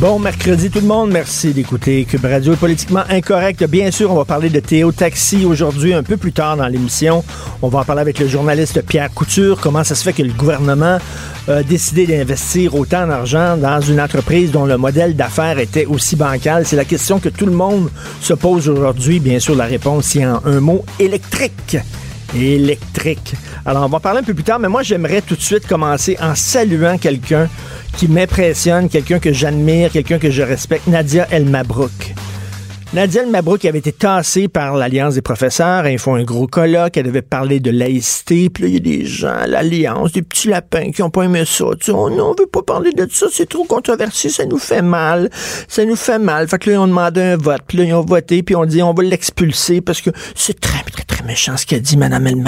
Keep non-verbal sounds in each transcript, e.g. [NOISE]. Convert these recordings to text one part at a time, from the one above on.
Bon mercredi tout le monde, merci d'écouter Cube Radio politiquement incorrect. Bien sûr, on va parler de Théo Taxi aujourd'hui un peu plus tard dans l'émission. On va en parler avec le journaliste Pierre Couture, comment ça se fait que le gouvernement a décidé d'investir autant d'argent dans une entreprise dont le modèle d'affaires était aussi bancal? C'est la question que tout le monde se pose aujourd'hui. Bien sûr, la réponse est en un mot électrique électrique. Alors, on va en parler un peu plus tard, mais moi, j'aimerais tout de suite commencer en saluant quelqu'un qui m'impressionne, quelqu'un que j'admire, quelqu'un que je respecte, Nadia El Mabrouk. Nadia Mabrouk avait été tassée par l'Alliance des professeurs. Ils font un gros colloque. Elle devait parler de laïcité. Puis là, il y a des gens à l'Alliance, des petits lapins qui ont pas aimé ça. Tu sais, oh non, on veut pas parler de ça. C'est trop controversé. Ça nous fait mal. Ça nous fait mal. Fait que là, ils ont demandé un vote. Puis là, ils ont voté. Puis on dit, on va l'expulser parce que c'est très, très, très méchant ce qu'a dit Mme El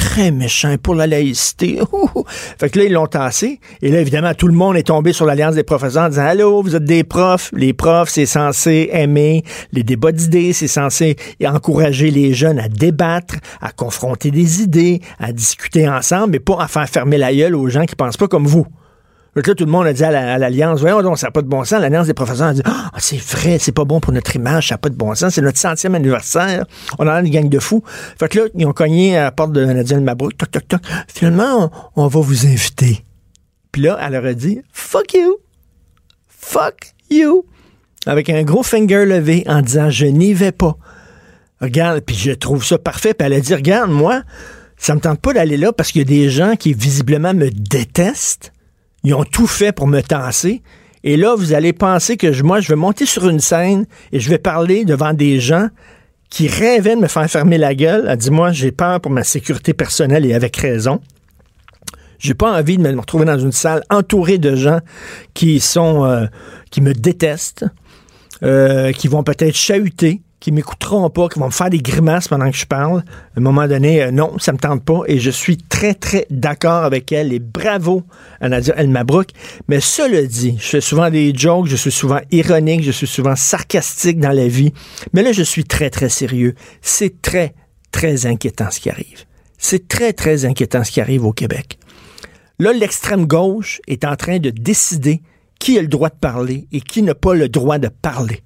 très méchant pour la laïcité. [LAUGHS] fait que là, ils l'ont tassé. Et là, évidemment, tout le monde est tombé sur l'Alliance des professeurs en disant Allô, vous êtes des profs. Les profs, c'est censé aimer les débats d'idées, c'est censé encourager les jeunes à débattre, à confronter des idées, à discuter ensemble, mais pas à faire fermer la gueule aux gens qui pensent pas comme vous. Là, tout le monde a dit à l'Alliance, voyons donc, ça n'a pas de bon sens. L'Alliance des professeurs a dit, ah, c'est vrai, c'est pas bon pour notre image, ça n'a pas de bon sens. C'est notre centième anniversaire. On a une gang de fous. Fait que là, ils ont cogné à la porte de Nadine Mabrouk. Toc, toc, toc. Finalement, on, va vous inviter. Puis là, elle leur dit, fuck you. Fuck you. Avec un gros finger levé en disant, je n'y vais pas. Regarde, puis je trouve ça parfait. Puis elle a dit, regarde, moi, ça me tente pas d'aller là parce qu'il y a des gens qui visiblement me détestent ils ont tout fait pour me tasser. Et là, vous allez penser que je, moi, je vais monter sur une scène et je vais parler devant des gens qui rêvaient de me faire fermer la gueule. Elle dit, moi, j'ai peur pour ma sécurité personnelle et avec raison. J'ai pas envie de me retrouver dans une salle entourée de gens qui sont, euh, qui me détestent, euh, qui vont peut-être chahuter, qui m'écouteront pas, qui vont me faire des grimaces pendant que je parle. À un moment donné, euh, non, ça me tente pas et je suis très, très d'accord avec elle et bravo à Nadia El. Mais cela dit, je fais souvent des jokes, je suis souvent ironique, je suis souvent sarcastique dans la vie. Mais là, je suis très, très sérieux. C'est très, très inquiétant ce qui arrive. C'est très, très inquiétant ce qui arrive au Québec. Là, l'extrême gauche est en train de décider qui a le droit de parler et qui n'a pas le droit de parler.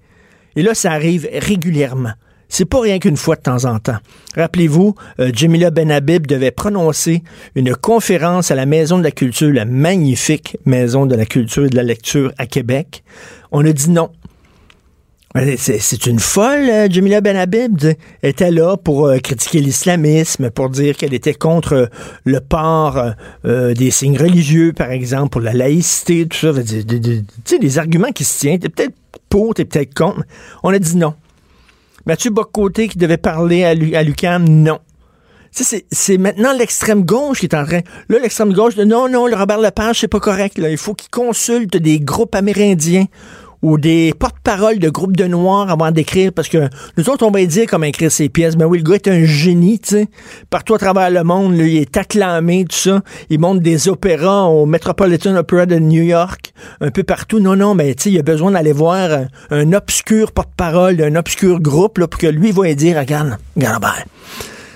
Et là, ça arrive régulièrement. C'est pas rien qu'une fois de temps en temps. Rappelez-vous, euh, Jamila Benhabib devait prononcer une conférence à la Maison de la Culture, la magnifique Maison de la Culture et de la Lecture à Québec. On a dit non. C'est une folle, euh, Jamila Benhabib. Était là pour euh, critiquer l'islamisme, pour dire qu'elle était contre le port des signes religieux, par exemple, pour la laïcité, tout ça. Tu sais, des arguments qui se tiennent. Peut-être pour, t'es peut-être contre. On a dit non. Mathieu Bocoté qui devait parler à, Lucam, non. C'est maintenant l'extrême gauche qui est en train. Là, l'extrême gauche non, non, le Robert Lepage, c'est pas correct. Là. Il faut qu'il consulte des groupes amérindiens ou des porte-paroles de groupes de noirs avant d'écrire, parce que nous autres, on va dire comment écrire ses pièces. Mais oui, le gars est un génie, tu sais. Partout à travers le monde, il est acclamé, tout ça. Il monte des opéras au Metropolitan Opera de New York, un peu partout. Non, non, mais tu sais, il a besoin d'aller voir un, obscur porte-parole d'un obscur groupe, là, pour que lui va dire, regarde, regarde, ben,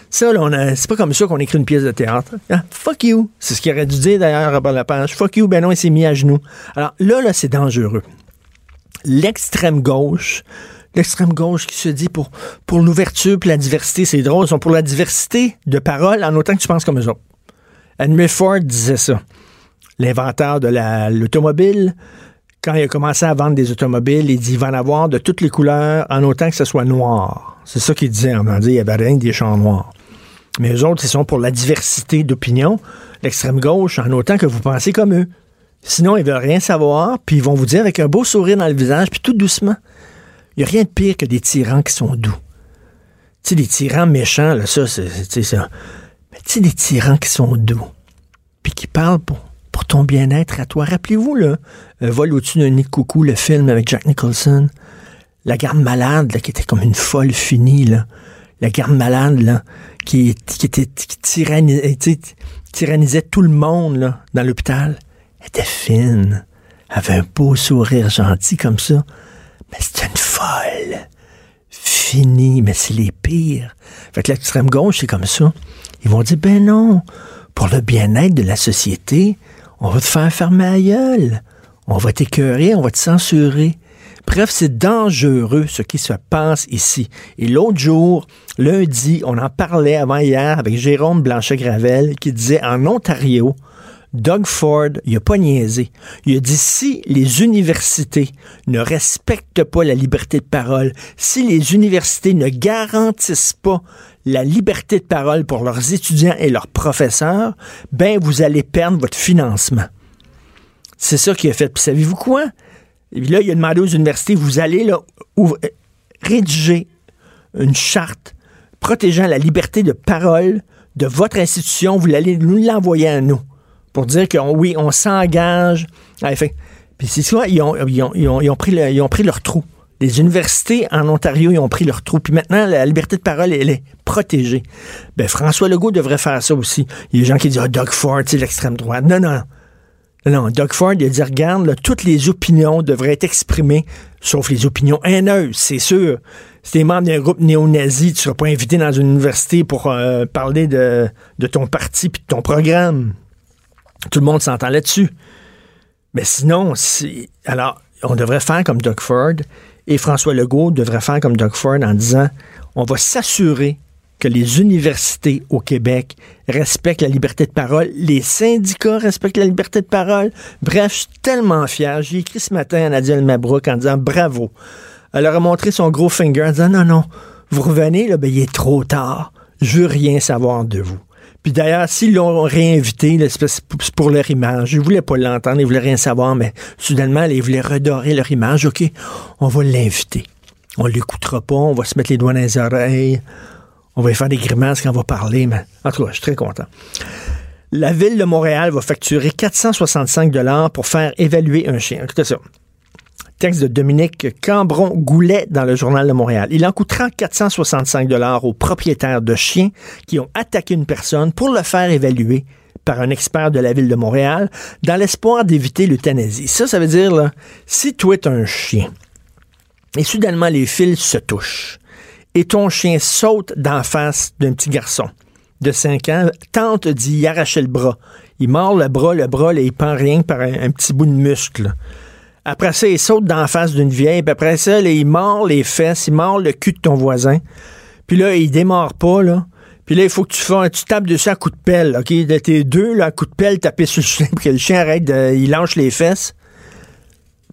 ça, là, c'est pas comme ça qu'on écrit une pièce de théâtre. Ah, fuck you. C'est ce qu'il aurait dû dire d'ailleurs Robert Lapage. Fuck you, ben non, il s'est mis à genoux. Alors là, là, c'est dangereux l'extrême gauche, l'extrême gauche qui se dit pour, l'ouverture et la diversité, c'est drôle, ils sont pour la diversité de paroles en autant que tu penses comme eux autres. Henry Ford disait ça. L'inventeur de l'automobile, quand il a commencé à vendre des automobiles, il dit il va en avoir de toutes les couleurs en autant que ce soit noir. C'est ça qu'il disait. On m'a dit il y avait rien des champs noirs. Mais eux autres, ils sont pour la diversité d'opinion. L'extrême gauche, en autant que vous pensez comme eux. Sinon, ils veulent rien savoir, puis ils vont vous dire avec un beau sourire dans le visage, puis tout doucement. Il n'y a rien de pire que des tyrans qui sont doux. Tu sais, des tyrans méchants, là, ça, c'est ça. Mais tu sais, des tyrans qui sont doux, puis qui parlent pour, pour ton bien-être à toi. Rappelez-vous, là, euh, Vol au-dessus d'un nid de coucou, le film avec Jack Nicholson. La garde malade, là, qui était comme une folle finie, là. La garde malade, là, qui, qui était qui tyrannisait tout le monde là, dans l'hôpital, était fine, avait un beau sourire gentil comme ça. Mais c'était une folle. Fini, mais c'est les pires. Fait que l'extrême gauche, c'est comme ça. Ils vont dire, ben non, pour le bien-être de la société, on va te faire fermer la gueule. On va t'écœurer, on va te censurer. Bref, c'est dangereux ce qui se passe ici. Et l'autre jour, lundi, on en parlait avant hier avec Jérôme Blanchet-Gravel qui disait en Ontario, Doug Ford, il a pas niaisé. Il a dit si les universités ne respectent pas la liberté de parole, si les universités ne garantissent pas la liberté de parole pour leurs étudiants et leurs professeurs, ben vous allez perdre votre financement. C'est ça qu'il a fait. Puis savez-vous quoi? là, il a demandé aux universités, vous allez là, rédiger une charte protégeant la liberté de parole de votre institution, vous allez nous l'envoyer à nous pour dire que oui, on s'engage. Puis c'est ça, ils ont, ils, pris leur trou. Les universités en Ontario, ils ont pris leur trou. Puis maintenant, la liberté de parole, elle est protégée. Ben, François Legault devrait faire ça aussi. Il y a des gens qui disent, ah, Doug Ford, c'est l'extrême droite. Non, non. Non, Doug Ford, il dit, regarde, toutes les opinions devraient être exprimées, sauf les opinions haineuses, c'est sûr. Si t'es membre d'un groupe néo-nazi, tu seras pas invité dans une université pour euh, parler de, de ton parti puis de ton programme. Tout le monde s'entend là-dessus. Mais sinon, alors, on devrait faire comme Doug Ford et François Legault devrait faire comme Doug Ford en disant on va s'assurer que les universités au Québec respectent la liberté de parole, les syndicats respectent la liberté de parole. Bref, je suis tellement fier. J'ai écrit ce matin à Nadia Mabrouk en disant bravo. Elle leur a montré son gros finger en disant non, non, vous revenez, là, ben, il est trop tard. Je veux rien savoir de vous. Puis d'ailleurs, s'ils l'ont réinvité, c'est pour leur image. Ils voulaient pas l'entendre, ils voulaient rien savoir, mais soudainement, ils voulaient redorer leur image. OK, on va l'inviter. On l'écoutera pas, on va se mettre les doigts dans les oreilles, on va faire des grimaces quand on va parler, mais en tout cas, je suis très content. La ville de Montréal va facturer 465 dollars pour faire évaluer un chien. Écoutez ça. Texte de Dominique Cambron-Goulet dans le Journal de Montréal. Il en coûtera 465 dollars aux propriétaires de chiens qui ont attaqué une personne pour le faire évaluer par un expert de la ville de Montréal dans l'espoir d'éviter l'euthanasie. Ça, ça veut dire, là, si tu es un chien et soudainement les fils se touchent et ton chien saute d'en face d'un petit garçon de 5 ans, tente d'y arracher le bras. Il mord le bras, le bras, là, il pend rien par un petit bout de muscle. Après ça, il saute la face d'une vieille. Puis après ça, il mord les fesses, il mord le cul de ton voisin. Puis là, il démarre pas, là. Puis là, il faut que tu fasses, tu tapes dessus à coup de pelle, OK? De tes deux, là, à coup de pelle, taper sur le chien pour que le chien arrête il lâche les fesses.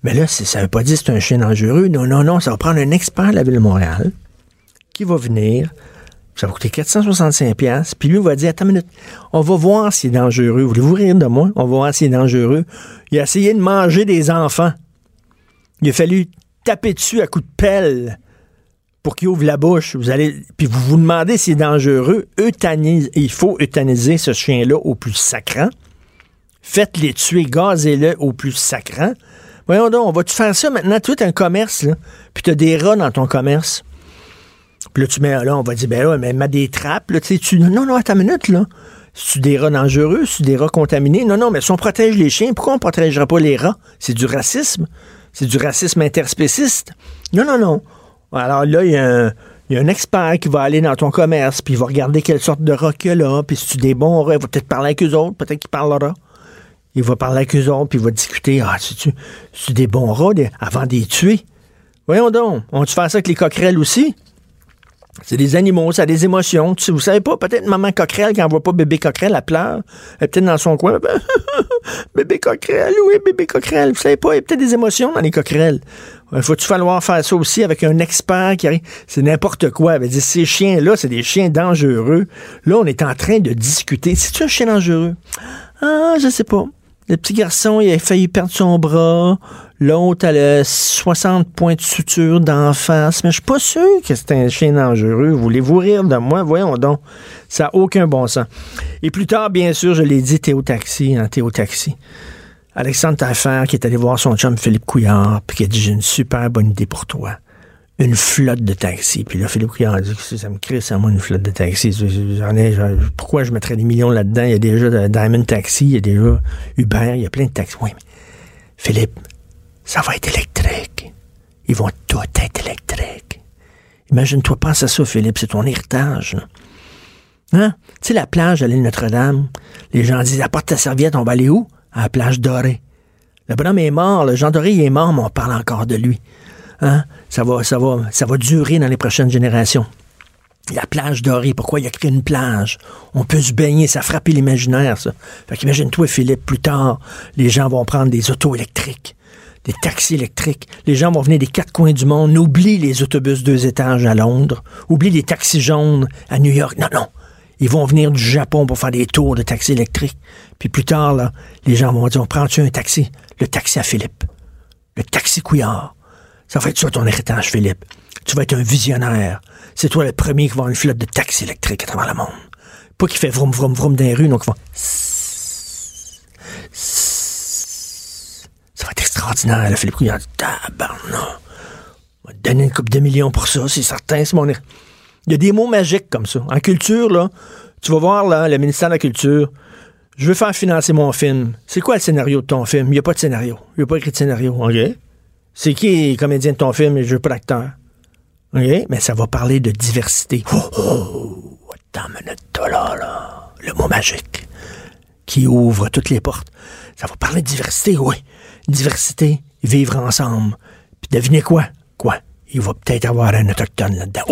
Mais là, ça veut pas dire que c'est un chien dangereux. Non, non, non, ça va prendre un expert de la Ville de Montréal qui va venir. Ça va coûter 465 pièces. Puis lui, il va dire, attends une minute, on va voir s'il est dangereux. Voulez-vous rire de moi? On va voir s'il est dangereux. Il a essayé de manger des enfants. Il a fallu taper dessus à coups de pelle pour qu'il ouvre la bouche. Vous allez, puis vous vous demandez s'il est dangereux. Euthanise, il faut euthanisier ce chien-là au plus sacrant. Faites-les tuer, gazez-le au plus sacrant. Voyons donc, on va te faire ça maintenant? Tu un commerce, là, puis tu des rats dans ton commerce. Puis là, tu mets, là, on va dire, ben là, mais mets des trappes, là, tu sais, non, non, attends une minute, là. C'est des rats dangereux, c'est des rats contaminés? Non, non, mais si on protège les chiens, pourquoi on ne protégerait pas les rats? C'est du racisme. C'est du racisme interspéciste. Non, non, non. Alors là, il y, a un, expert qui va aller dans ton commerce, puis il va regarder quelle sorte de rat qu'il y a là, puis si tu des bons rats, il va peut-être parler avec eux autres, peut-être qu'il parlera. Il va parler avec eux autres, puis il va discuter. Ah, c'est-tu des bons rats avant de les tuer? Voyons donc. On tu faire ça avec les coquerelles aussi? C'est des animaux, ça a des émotions. Tu, vous savez pas, peut-être maman coquerelle, quand elle voit pas bébé coquerelle, elle pleure. Elle est peut-être dans son coin. [LAUGHS] bébé coquerelle, oui, bébé coquerelle. Vous savez pas, il y a peut-être des émotions dans les coquerelles. Il faut-tu falloir faire ça aussi avec un expert qui arrive? C'est n'importe quoi. Elle dire, ces chiens-là, c'est des chiens dangereux. Là, on est en train de discuter. C'est-tu un chien dangereux? Ah, je sais pas. Le petit garçon, il a failli perdre son bras. L'autre, elle a 60 points de suture d'en face. Mais je suis pas sûr que c'est un chien dangereux. Voulez-vous rire de moi? Voyons donc. Ça n'a aucun bon sens. Et plus tard, bien sûr, je l'ai dit, Théo Taxi, hein, Théo Taxi. Alexandre Taillefer qui est allé voir son chum Philippe Couillard, puis qui a dit J'ai une super bonne idée pour toi. une flotte de taxis. Puis là, Philippe Couillard a dit ça me crée ça, moi, une flotte de taxis. J'en ai, pourquoi je mettrais des millions là-dedans? Il y a déjà Diamond Taxi, il y a déjà Uber, il y a plein de taxis. Oui, mais Philippe, ça va être électrique. Ils vont tout être électriques. Imagine-toi, pense à ça, Philippe, c'est ton héritage. Hein? Tu sais, la plage à l'île Notre-Dame, les gens disent, apporte ta serviette, on va aller où? À la plage dorée. Le bonhomme est mort, le Jean Doré est mort, mais on parle encore de lui. Hein? Ça, va, ça, va, ça va durer dans les prochaines générations. La plage dorée, pourquoi il a créé une plage? On peut se baigner, ça frappe l'imaginaire, ça. Fait qu'imagine-toi, Philippe, plus tard, les gens vont prendre des autos électriques, des taxis électriques. Les gens vont venir des quatre coins du monde. Oublie les autobus deux étages à Londres. Oublie les taxis jaunes à New York. Non, non. Ils vont venir du Japon pour faire des tours de taxis électriques. Puis plus tard, là, les gens vont dire, on prend-tu un taxi? Le taxi à Philippe. Le taxi Couillard. Ça va être ça ton héritage, Philippe. Tu vas être un visionnaire. C'est toi le premier qui va avoir une flotte de taxis électriques à travers le monde. Pas qui fait vroom vroom vroom dans les rues, donc il va... Extraordinaire, le Philippe Couillard. Tabarnak. On va te donner une coupe de millions pour ça, c'est certain, c'est mon... Il y a des mots magiques comme ça. En culture, là, tu vas voir là, le ministère de la Culture. Je veux faire financer mon film. C'est quoi le scénario de ton film? Il n'y a pas de scénario. Il n'y a pas écrit de scénario. OK? C'est qui le comédien de ton film et je veux pas d'acteur? OK? Mais ça va parler de diversité. Oh, oh, attends une là, là. Le mot magique qui ouvre toutes les portes. Ça va parler de diversité, oui. Diversité, vivre ensemble. Puis devinez quoi? Quoi? Il va peut-être avoir un autochtone là-dedans.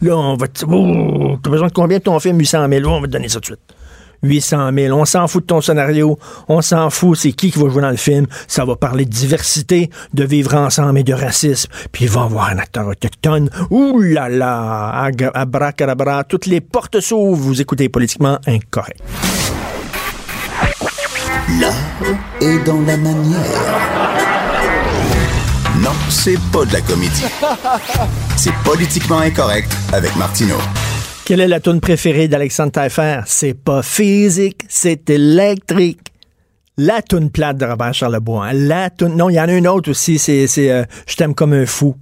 Là, on va. Oh, t'as besoin de combien de ton film? 800 000. on va te donner ça tout de suite. 800 000. On s'en fout de ton scénario. On s'en fout. C'est qui qui va jouer dans le film? Ça va parler de diversité, de vivre ensemble et de racisme. Puis il va avoir un acteur autochtone. Ouh là là. Abracadabra. Toutes les portes s'ouvrent. Vous écoutez politiquement incorrect. L'art est dans la manière. Non, c'est pas de la comédie. C'est politiquement incorrect avec Martineau. Quelle est la tune préférée d'Alexandre Taillefer? C'est pas physique, c'est électrique. La tune plate de Robert Charlebois. Hein. La tune... Non, il y en a une autre aussi, c'est euh, Je t'aime comme un fou.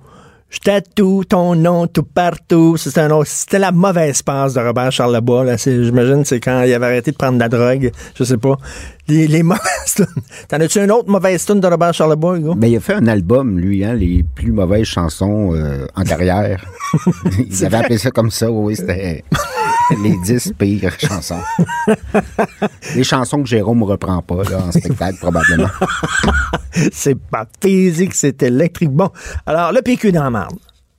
Je tatoue ton nom tout partout. C'était la mauvaise passe de Robert Charlebois. Là. J'imagine c'est quand il avait arrêté de prendre de la drogue. Je sais pas. Les, les [LAUGHS] mauvaises T'en as-tu une autre mauvaise tune de Robert Charlebois, gars? Mais il a fait un album, lui, hein, les plus mauvaises chansons euh, en carrière. [LAUGHS] il avait appelé ça comme ça, oui, c'était [LAUGHS] [LAUGHS] les 10 pires chansons. les chansons que Jérôme reprend pas là, en spectacle, probablement. [LAUGHS] c'est pas physique, c'est électrique. Bon, alors, le PQ dans la marde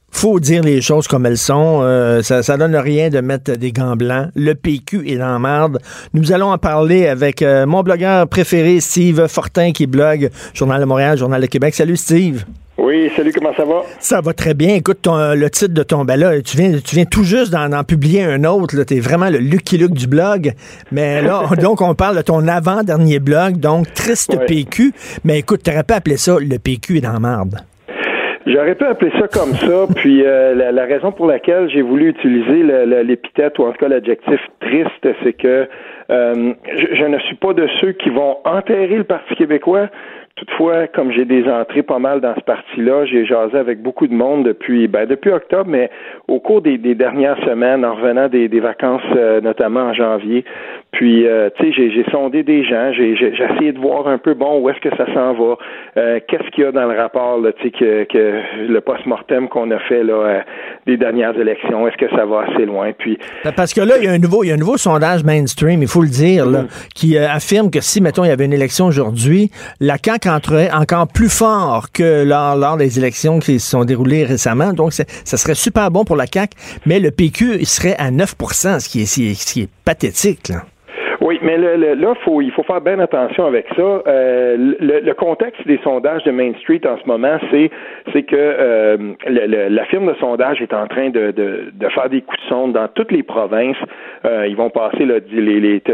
faut dire les choses comme elles sont. Euh, ça, ça donne rien de mettre des gants blancs. Le PQ est dans marde. Nous allons en parler avec euh, mon blogueur préféré, Steve Fortin, qui blogue Journal de Montréal, Journal de Québec. Salut, Steve. Oui, salut, comment ça va? Ça va très bien. Écoute, le titre de ton, ben là, tu viens, tu viens tout juste d'en publier un autre. Tu es vraiment le Lucky Luke du blog. Mais là, [LAUGHS] donc, on parle de ton avant-dernier blog, donc Triste PQ. Mais écoute, tu aurais pas appelé ça Le PQ est dans la marde. J'aurais pu appeler ça comme ça, puis euh, la, raison pour laquelle j'ai voulu utiliser l'épithète ou en tout cas l'adjectif triste, c'est que euh, je, ne suis pas de ceux qui vont enterrer le Parti québécois. Toutefois, comme j'ai des entrées pas mal dans ce parti-là, j'ai jasé avec beaucoup de monde depuis ben, depuis octobre, mais au cours des, dernières semaines, en revenant des, vacances, euh, notamment en janvier. Puis, euh, tu sais, j'ai sondé des gens, j'ai essayé de voir un peu, bon, où est-ce que ça s'en va, euh, qu'est-ce qu'il y a dans le rapport, tu sais, que, que le post-mortem qu'on a fait là des dernières élections, est-ce que ça va assez loin? Puis ben, parce que là, il y a un nouveau, il y a un nouveau sondage mainstream, il faut le dire, là, mm. qui affirme que si, mettons, il y avait une élection aujourd'hui, la CAQ entrerait encore plus fort que lors, lors des élections qui se sont déroulées récemment. Donc, ça serait super bon pour la CAQ, mais le PQ serait à 9% ce qui est, ce qui est pathétique. Là. Oui, mais le, là, faut, il faut faire bien attention avec ça. Euh, le, contexte des sondages de Main Street en ce moment, c'est c'est que euh, la firme de sondage est en train de, de, de, faire des coups de sonde dans toutes les provinces. Euh, ils vont passer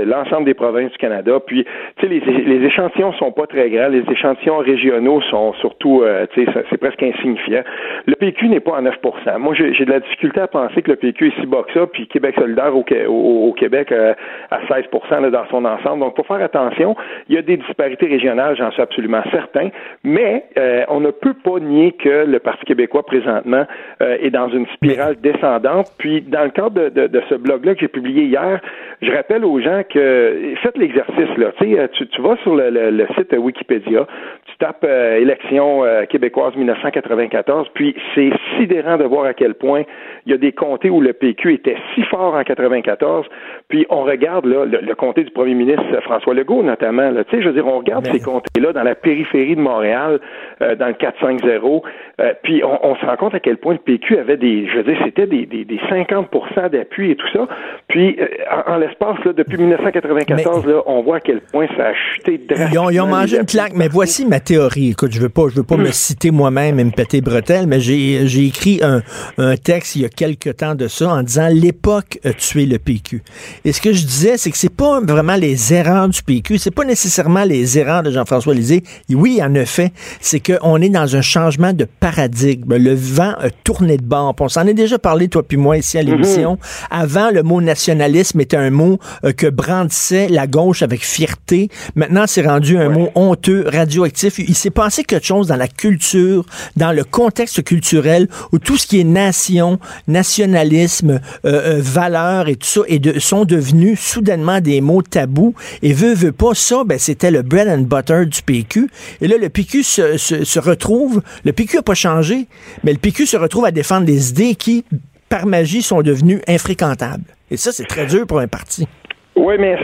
l'ensemble des provinces du Canada. Puis, tu sais, les, les échantillons sont pas très grands. Les échantillons régionaux sont surtout, euh, tu sais, c'est presque insignifiant. Le PQ n'est pas à 9% Moi, j'ai de la difficulté à penser que le PQ est si bas que ça. Puis Québec solidaire au, au, Québec à 16 dans son ensemble. Donc, pour faire attention, il y a des disparités régionales, j'en suis absolument certain, mais euh, on ne peut pas nier que le Parti québécois présentement euh, est dans une spirale descendante. Puis, dans le cadre de, de, ce blog-là que j'ai publié hier, je rappelle aux gens que faites l'exercice là. Tu, sais, tu, vas sur le, le, site Wikipédia, tu tapes élection québécoise 1994, puis c'est sidérant de voir à quel point il y a des comtés où le PQ était si fort en 94, puis on regarde là, le, du premier ministre François Legault notamment. Là, je veux dire, on regarde ces comtés-là dans la périphérie de Montréal, euh, dans le 4-5-0, euh, puis on, se rend compte à quel point le PQ avait des, je veux dire, c'était des, des, des 50 d'appui et tout ça. Puis euh, en, l'espace, là, depuis 1994, là, on voit à quel point ça a chuté drastiquement. Ils ont, mangé une claque, mais voici ma théorie. Écoute, je veux pas, je veux pas me citer moi-même et me péter bretelles, mais j'ai, j'ai écrit un, un texte il y a quelques temps de ça en disant l'époque a tué le PQ. Et ce que je disais, c'est que c'est pas vraiment les erreurs du PQ, c'est pas nécessairement les erreurs de Jean-François Lisée. Oui, en effet, c'est qu'on est dans un changement de paradigme. Le vent a tourné de bord. On s'en est déjà parlé, toi puis moi, ici à l'émission. Mm-hmm. Avant, le mot nationalisme était un mot euh, que brandissait la gauche avec fierté. Maintenant, c'est rendu un mot honteux, radioactif. Il s'est passé quelque chose dans la culture, dans le contexte culturel, où tout ce qui est nation, nationalisme, euh, euh, valeur et tout ça et de, sont devenus soudainement des mots tabous. Et veut, veut pas ça, ben, c'était le bread and butter du PQ. Et là, le PQ se, se, retrouve, le PQ a pas changé, mais le PQ se retrouve à défendre des idées qui, par magie, sont devenues infréquentables. Et ça, c'est très dur pour un parti. Oui, mais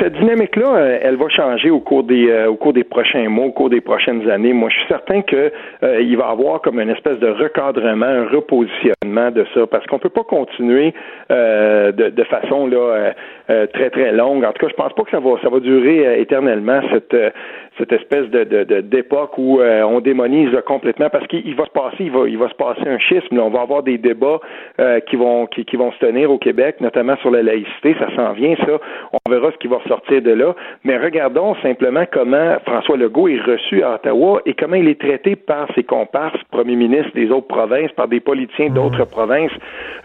cette dynamique-là, euh, elle va changer au cours des euh, au cours des prochains mois, au cours des prochaines années. Moi, je suis certain que euh, il va y avoir comme une espèce de recadrement, un repositionnement de ça, parce qu'on peut pas continuer de, de façon là très très longue. En tout cas, je pense pas que ça va ça va durer éternellement cette cette espèce de d'époque où euh, on démonise complètement parce qu'il va se passer il va il va se passer un schisme on va avoir des débats euh, qui vont qui, qui, vont se tenir au Québec notamment sur la laïcité. Ça s'en vient ça verra ce qui va ressortir de là mais regardons simplement comment François Legault est reçu à Ottawa et comment il est traité par ses comparses premiers ministres des autres provinces par des politiciens d'autres mmh. provinces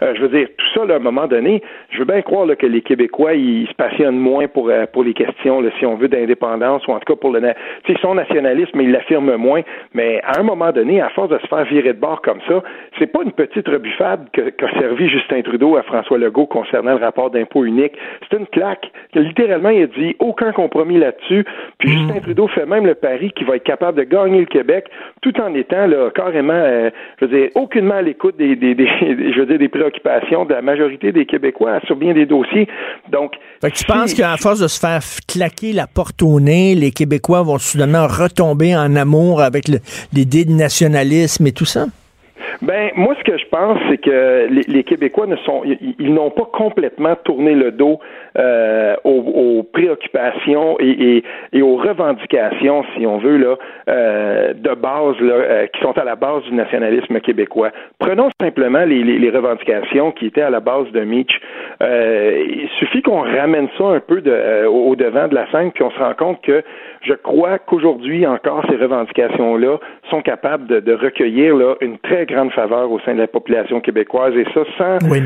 euh, je veux dire tout ça là, à un moment donné je veux bien croire là, que les Québécois ils se passionnent moins pour pour les questions là, si on veut d'indépendance ou en tout cas pour le sais, son nationalisme, il l'affirme moins, mais à un moment donné, à force de se faire virer de bord comme ça, c'est pas une petite rebuffade qu'a servi Justin Trudeau à François Legault concernant le rapport d'impôt unique. C'est une claque. Littéralement, il a dit aucun compromis là-dessus. Puis mm. Justin Trudeau fait même le pari qu'il va être capable de gagner le Québec tout en étant là, carrément, euh, je veux dire, aucunement à l'écoute des, des, des, [LAUGHS] je veux dire, des préoccupations de la majorité des Québécois sur bien des dossiers. Donc, fait que tu penses qu'à force de se faire claquer la porte au nez, les Québécois vont soudainement retomber en amour avec l'idée de nationalisme et tout ça? Ben, moi, ce que je pense, c'est que les, Québécois ne sont, ils, n'ont pas complètement tourné le dos euh, aux, préoccupations et, aux revendications, si on veut, là, euh, de base, là, euh, qui sont à la base du nationalisme québécois. Prenons simplement les, revendications qui étaient à la base de Mitch. il suffit qu'on ramène ça un peu de, au devant de la scène, puis on se rend compte que je crois qu'aujourd'hui encore, ces revendications-là sont capables de, recueillir là, une très grande faveur au sein de la population québécoise, et ça sans, oui,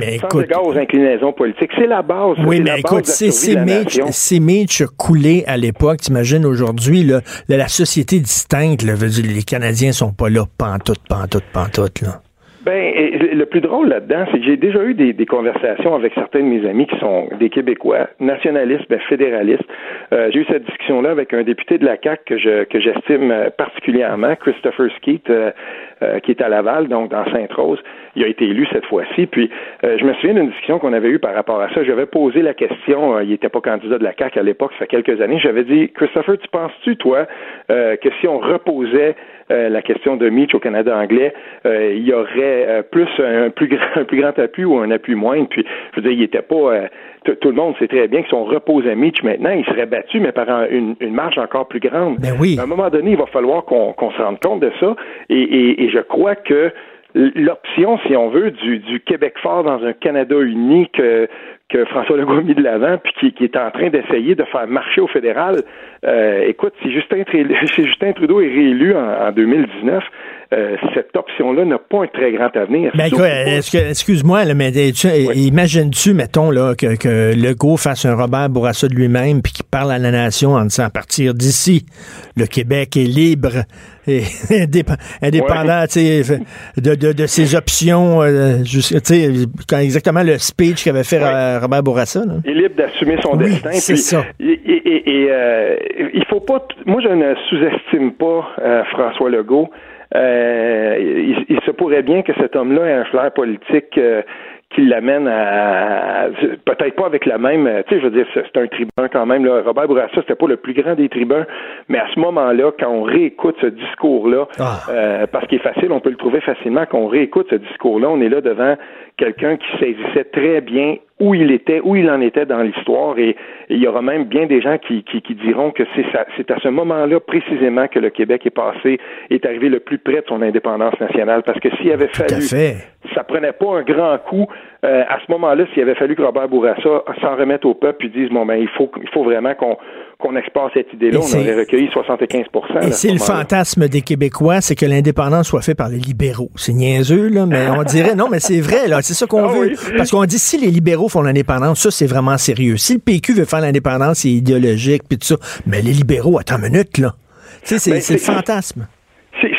égard aux inclinaisons politiques. C'est la base. Oui, mais écoute, c'est Mitch coulé à l'époque. T'imagines aujourd'hui, la, la société distincte, là, les Canadiens sont pas là, pantoute, pantoute, pantoute, là. Ben, le plus drôle là-dedans, c'est que j'ai déjà eu des, conversations avec certains de mes amis qui sont des Québécois, nationalistes, ben, fédéralistes. Euh, j'ai eu cette discussion-là avec un député de la CAC que je que j'estime euh, particulièrement, Christopher Skeet, euh, qui est à Laval, donc dans Sainte-Rose. Il a été élu cette fois-ci. Puis, je me souviens d'une discussion qu'on avait eue par rapport à ça. J'avais posé la question. il n'était pas candidat de la CAC à l'époque, ça fait quelques années. J'avais dit, Christopher, tu penses-tu, toi, que si on reposait euh, la question de Mitch au Canada anglais, euh, il y aurait euh, plus un plus grand [LAUGHS] un plus grand appui ou un appui moindre. Puis je veux dire, il était pas tout le monde sait très bien que si on repose à Mitch maintenant, il serait battu, mais par une, marge encore plus grande. Ben oui. À un moment donné, il va falloir qu'on se rende compte de ça. Et, je crois que l'option, si on veut, du, du Québec fort dans un Canada uni que, que François Legault a mis de l'avant, puis qui, est en train d'essayer de faire marcher au fédéral. Euh, écoute, si Justin, [LAUGHS] si Justin Trudeau est réélu en, 2019, euh, cette option-là n'a pas un très grand avenir. Ben, excuse-moi, mais imagines-tu, mettons, là, que, que Legault fasse un Robert Bourassa de lui-même puis qu'il parle à la nation en disant à partir d'ici, le Québec est libre [LAUGHS] et indépendant de, de, de, ses options, euh, quand exactement le speech qu'avait fait Robert Bourassa. Là. Il est libre d'assumer son destin. C'est ça. Et, et, euh, il faut pas. Moi, je ne sous-estime pas François Legault. Euh, il, se pourrait bien que cet homme-là ait un flair politique euh, qui l'amène à, peut-être pas avec la même, tu sais, je veux dire, c'est un tribun quand même. Là. Robert Bourassa, c'était pas le plus grand des tribuns, mais à ce moment-là, quand on réécoute ce discours-là, ah. euh, parce qu'il est facile, on peut le trouver facilement, quand on réécoute ce discours-là, on est là devant quelqu'un qui saisissait très bien où il était, où il en était dans l'histoire, et, il y aura même bien des gens qui, qui, diront que c'est à ce moment-là précisément que le Québec est passé, est arrivé le plus près de son indépendance nationale, parce que s'il avait fallu, ça prenait pas un grand coup euh, à ce moment-là, s'il avait fallu que Robert Bourassa s'en remette au peuple puis dise bon ben il faut il faut vraiment qu'on qu'on exporte cette idée-là, on aurait recueilli 75 Et c'est le fantasme des Québécois, c'est que l'indépendance soit faite par les libéraux. C'est niaiseux, là, mais on dirait, non, mais c'est vrai, là, c'est ça qu'on ah veut. Parce qu'on dit, si les libéraux font l'indépendance, ça, c'est vraiment sérieux. Si le PQ veut faire l'indépendance, c'est idéologique, puis tout ça. Mais les libéraux, attends une minute, là. Tu sais, c'est ben, le fantasme.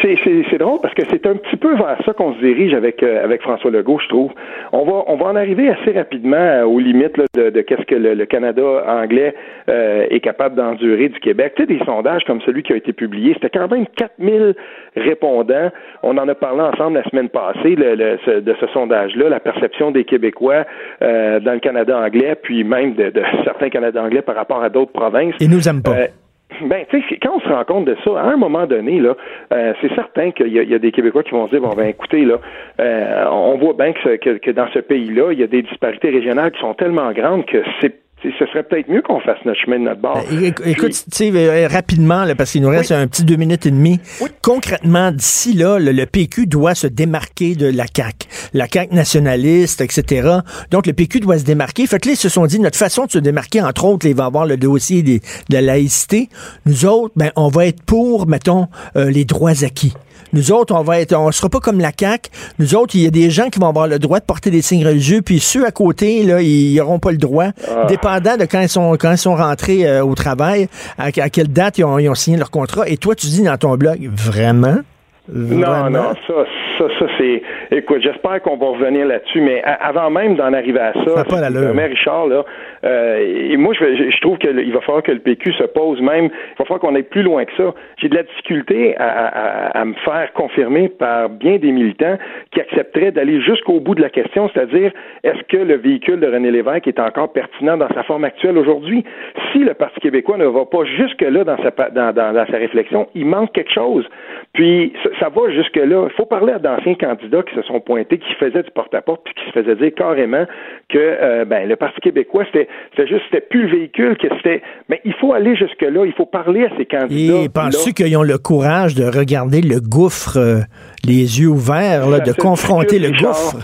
C'est drôle parce que c'est un petit peu vers ça qu'on se dirige avec euh, avec François Legault, je trouve. On va on va en arriver assez rapidement euh, aux limites de, de qu'est-ce que le, Canada anglais euh, est capable d'endurer du Québec. Tu sais, des sondages comme celui qui a été publié, c'était quand même 4000 répondants. On en a parlé ensemble la semaine passée de ce sondage-là, la perception des Québécois dans le Canada anglais, puis même de, de certains Canadiens anglais par rapport à d'autres provinces. Ils nous aiment pas. Ben, tu sais, quand on se rend compte de ça, à un moment donné, là, euh, c'est certain qu'il y, a des Québécois qui vont se dire, bon, ben, écoutez, là, euh, on voit bien que, que, que dans ce pays-là, il y a des disparités régionales qui sont tellement grandes que c'est ce serait peut-être mieux qu'on fasse notre chemin de notre bord. Euh, écoute, Steve, euh, rapidement, parce qu'il nous reste un petit deux minutes et demie. Concrètement, d'ici là, le, PQ doit se démarquer de la CAQ. La CAQ nationaliste, etc. Donc, le PQ doit se démarquer. Fait que là, ils se sont dit, notre façon de se démarquer, entre autres, il va avoir le dossier de la laïcité. Nous autres, ben, on va être pour, mettons, euh, les droits acquis. Nous autres, on va être, on sera pas comme la CAQ. Nous autres, il y a des gens qui vont avoir le droit de porter des signes religieux, puis ceux à côté, là, ils n'auront pas le droit. Ah. Dépendant de quand ils sont, quand ils sont rentrés euh, au travail, à, quelle date ils ont, ils ont signé leur contrat. Et toi, tu dis dans ton blog, vraiment? Non, non, ça, ça, ça c'est. Écoute, j'espère qu'on va revenir là-dessus, mais avant même d'en arriver à ça, ça mais Richard, là, euh, et moi, je, je trouve qu'il va falloir que le PQ se pose même. Il va falloir qu'on aille plus loin que ça. J'ai de la difficulté à, à, à, me faire confirmer par bien des militants qui accepteraient d'aller jusqu'au bout de la question, c'est-à-dire est-ce que le véhicule de René Lévesque est encore pertinent dans sa forme actuelle aujourd'hui? Si le Parti québécois ne va pas jusque-là dans sa, dans, sa réflexion, il manque quelque chose. Puis ça va jusque-là. Il faut parler à d'anciens candidats qui se sont pointés, qui faisaient du porte-à-porte, puis qui se faisaient dire carrément que euh, ben, le Parti québécois, c'était, juste, c'était plus le véhicule, que c'était. Mais il faut aller jusque-là, il faut parler à ces candidats. Et penses-tu qu'ils ont le courage de regarder le gouffre, euh, les yeux ouverts, là, de confronter le gouffre?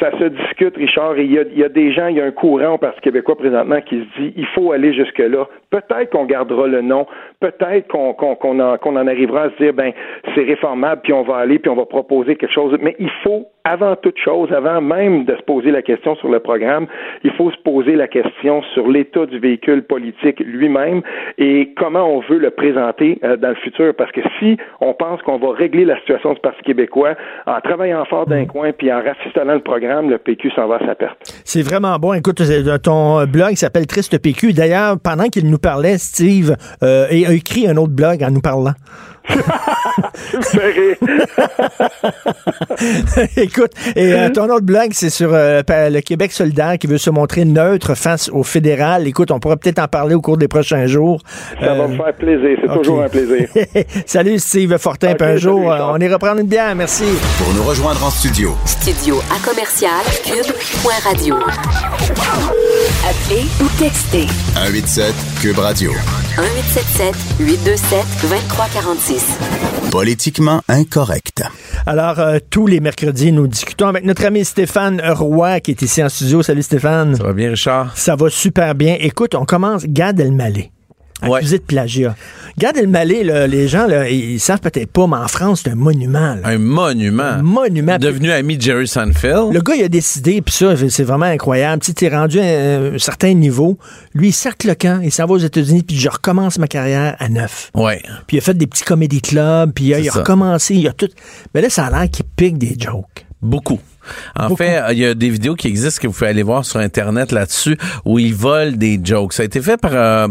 ça se discute, Richard, et il y, a, il y, a, des gens, il y a un courant au Parti québécois présentement qui se dit il faut aller jusque-là. Peut-être qu'on gardera le nom, peut-être qu'on en, arrivera à se dire ben c'est réformable, puis on va aller, puis on va proposer quelque chose. Mais il faut avant toute chose, avant même de se poser la question sur le programme, il faut se poser la question sur l'état du véhicule politique lui-même et comment on veut le présenter euh, dans le futur. Parce que si on pense qu'on va régler la situation du Parti québécois en travaillant fort d'un coin puis en rafistonnant le programme, le PQ s'en va à sa perte. C'est vraiment bon. Écoute, ton blog s'appelle Triste PQ. D'ailleurs, pendant qu'il nous parlait, Steve euh, a écrit un autre blog en nous parlant. [LAUGHS] Écoute, et euh, ton autre blague, c'est sur euh, le Québec solidaire qui veut se montrer neutre face au fédéral. Écoute, on pourra peut-être en parler au cours des prochains jours. Ça va me euh, faire plaisir. C'est toujours un plaisir. [LAUGHS] Salut, Steve Fortin. un jour, on ira prendre une bière. Merci. Pour nous rejoindre en studio. Studio à commercial cube.radio. Appelez ou textez. 187 Cube Radio. 1877 827 2346. Politiquement incorrect. Alors, euh, tous les mercredis, nous discutons avec notre ami Stéphane Roy, qui est ici en studio. Salut Stéphane. Ça va bien, Richard? Ça va super bien. Écoute, on commence Gad Elmaleh. Ouais. accusé de plagiat. Gad Elmaleh, là, les gens, là, ils savent peut-être pas, mais en France, c'est un monument. là. Un monument. Un monument. Devenu ami de Jerry Seinfeld. Le gars, il a décidé, puis ça, c'est vraiment incroyable. Tu es rendu à un, certain niveau. Lui, il cercle le camp, il s'en va aux États-Unis, puis je recommence ma carrière à neuf. Ouais. Puis il a fait des petits comédie clubs, puis euh, il a ça. recommencé, il a tout. Mais là, ça a l'air qu'il pique des jokes. Beaucoup. En Beaucoup. fait, il y a des vidéos qui existent que vous pouvez aller voir sur Internet là-dessus où ils volent des jokes. Ça a été fait par euh,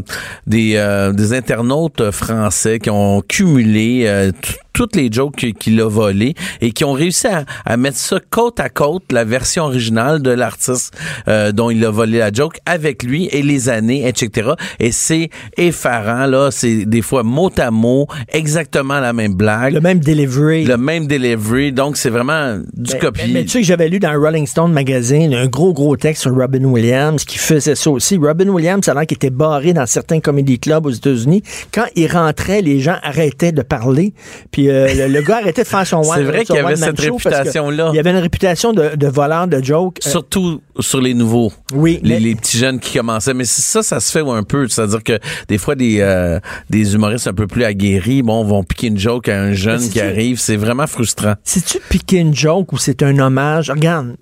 des, euh, des internautes euh, français qui ont cumulé euh, toutes les jokes qu'il a volées et qui ont réussi à, à mettre ça côte à côte, la version originale de l'artiste euh, dont il a volé la joke avec lui et les années, etc. Et c'est effarant, là. C'est des fois mot à mot, exactement la même blague. Le même delivery. Le même delivery, donc c'est vraiment du Mais- copier. Mais, mais tu sais que j'avais lu dans Rolling Stone magazine un gros gros texte sur Robin Williams qui faisait ça aussi. Robin Williams, ça a l'air qu'il était barré dans certains comédie clubs aux États-Unis. Quand il rentrait, les gens arrêtaient de parler. Puis euh, le, le gars arrêtait de faire son one. C'est vrai qu'il y avait cette réputation-là. Il y avait une réputation de, de voleur de jokes. Euh, Surtout sur les nouveaux. oui, Les, mais- les petits jeunes qui commençaient. Mais ça, ça se fait un peu. C'est-à-dire que des fois, des, euh, des humoristes un peu plus aguerris, bon, vont piquer une joke à un jeune qui arrive. C'est vraiment frustrant. Si-tu piqué une joke ou c'est un hommage? Regarde.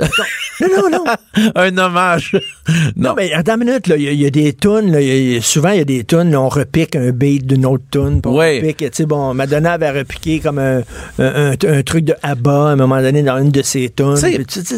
Non, non, non. [LAUGHS] un hommage. Non, non. mais attends une minute. Il y, a- il y a des tunes, souvent, il y a des tunes, on repique un beat d'une autre tune. repique, tu sais, bon, Madonna avait repiqué comme un, un, un- truc de ABBA à un moment donné dans une de ses tunes.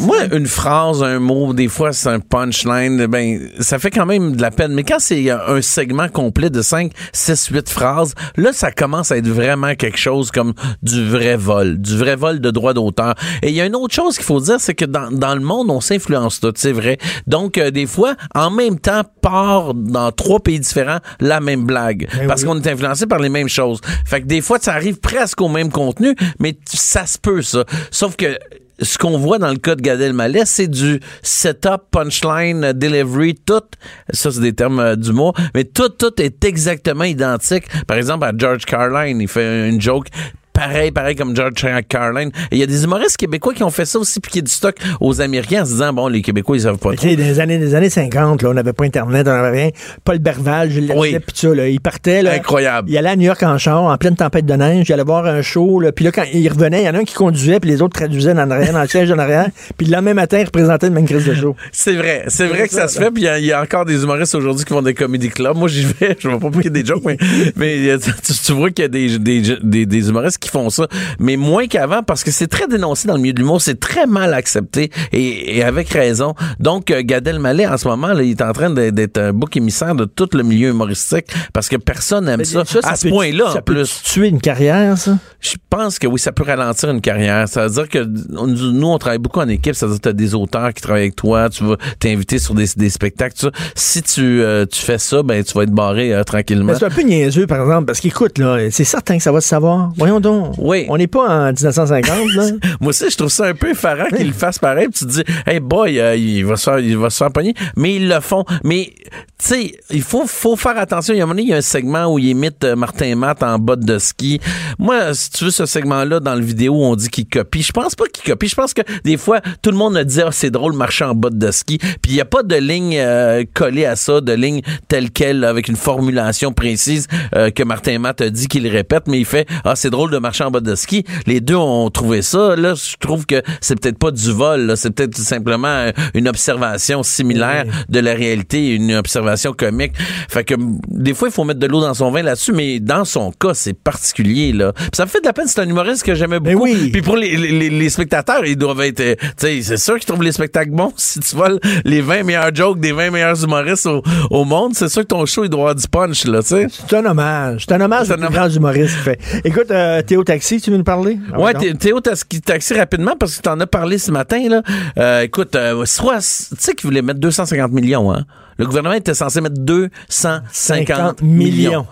Moi, une phrase, un mot, des fois, c'est un punchline, ben, ça fait quand même de la peine. Mais quand c'est un segment complet de 5, 6, 8 phrases, là, ça commence à être vraiment quelque chose comme du vrai vol, du vrai vol de droit d'auteur. Et il y a une autre chose qu'il faut dire, c'est que dans, dans le monde, on s'influence tout, c'est vrai. Donc, euh, des fois, en même temps, part dans trois pays différents la même blague. Ben parce oui. qu'on est influencé par les mêmes choses. Fait que des fois, ça arrive presque au même contenu, mais ça se peut, ça. Sauf que ce qu'on voit dans le cas de Gad Elmaleh, c'est du setup, punchline, delivery, tout. Ça, c'est des termes euh, d'humour, mais tout, tout est exactement identique. Par exemple, à George Carlin, il fait une joke pareil, pareil comme George Carlin. Il y a des humoristes québécois qui ont fait ça aussi, piquer du stock aux Américains en se disant, bon, les Québécois, ils savent pas trop. des années, des années 50, là, on n'avait pas Internet, on n'avait rien. Paul Berval, je l'ai Oui. puis ça, là, il partait, là. Incroyable. Il allait à New York en char, en pleine tempête de neige, il allait voir un show, là, puis là, quand il revenait, il y en a un qui conduisait, puis les autres traduisaient dans arrière, dans le siège en arrière, puis le lendemain matin, il représentait le même crise de show. C'est vrai, c'est vrai que ça, ça, se fait. Puis il y a- il y, a encore des humoristes aujourd'hui qui font des comédie clubs. Moi, j'y vais, [LAUGHS] je vais pas piquer des jokes, mais, mais euh, [LAUGHS] tu, tu vois qu'il y a des, des, des, des humoristes qui font ça, mais moins qu'avant parce que c'est très dénoncé dans le milieu de l'humour, c'est très mal accepté et, et avec raison. Donc, euh, Gad Elmaleh, en ce moment, là, il est en train d'être un bouc émissaire de tout le milieu humoristique parce que personne n'aime ça, à ce peut- point-là, ça en peut plus. tuer une carrière, ça? Je pense que oui, ça peut ralentir une carrière. Ça veut dire que nous, on travaille beaucoup en équipe. Ça veut dire que tu as des auteurs qui travaillent avec toi. Tu vas t'inviter sur des, des spectacles. tout ça. Si tu, euh, tu fais ça, ben tu vas être barré euh, tranquillement. C'est un peu niaiseux, par exemple, parce qu'écoute, là, c'est certain que ça va se savoir. Voyons donc. Oui. On n'est pas en 1950, là. [LAUGHS] Moi aussi, je trouve ça un peu effarant qu'ils le fassent pareil. Puis tu te dis, hey boy, euh, il va se faire, il va se faire pogner. Mais ils le font. Mais tu sais, il faut, faut faire attention. Il y a un moment donné, il y a un segment où il imite euh, Martin Matt en botte de ski. Moi, si tu veux ce segment-là dans le vidéo où on dit qu'il copie, je pense pas qu'il copie. Je pense que des fois, tout le monde a dit, ah, c'est drôle marcher en botte de ski. Puis il y a pas de ligne euh, collée à ça, de ligne telle quelle avec une formulation précise euh, que Martin Matt a dit qu'il répète, mais il fait, ah, c'est drôle de marcher en botte de ski. Les deux ont trouvé ça. Là, je trouve que c'est peut-être pas du vol. C'est peut-être tout simplement euh, une observation similaire de la réalité, une observation comique. Fait que des fois, il faut mettre de l'eau dans son vin là-dessus, mais dans son cas, c'est particulier. Là. Puis ça me fait de la peine. C'est un humoriste que j'aimais Ben beaucoup. oui. Puis pour les, les, les spectateurs, ils doivent être... euh, Tu sais, c'est sûr qu'ils trouvent les spectacles bons. [LAUGHS] Si tu voles les 20 meilleurs jokes des 20 meilleurs humoristes au, au monde, c'est sûr que ton show, il doit avoir du punch. C'est un hommage. C'est un hommage C'est aux un plus hommage. grands humoristes. Fait. Écoute, euh, Théo Taxi, tu veux nous parler? Ah, Ouais, donc. Thé- Théo Taxi, rapidement parce que t'en as parlé ce matin là. Euh, écoute, euh, soit tu sais qu'ils voulaient mettre 250 millions hein. Le gouvernement était censé mettre 250 50 millions. millions.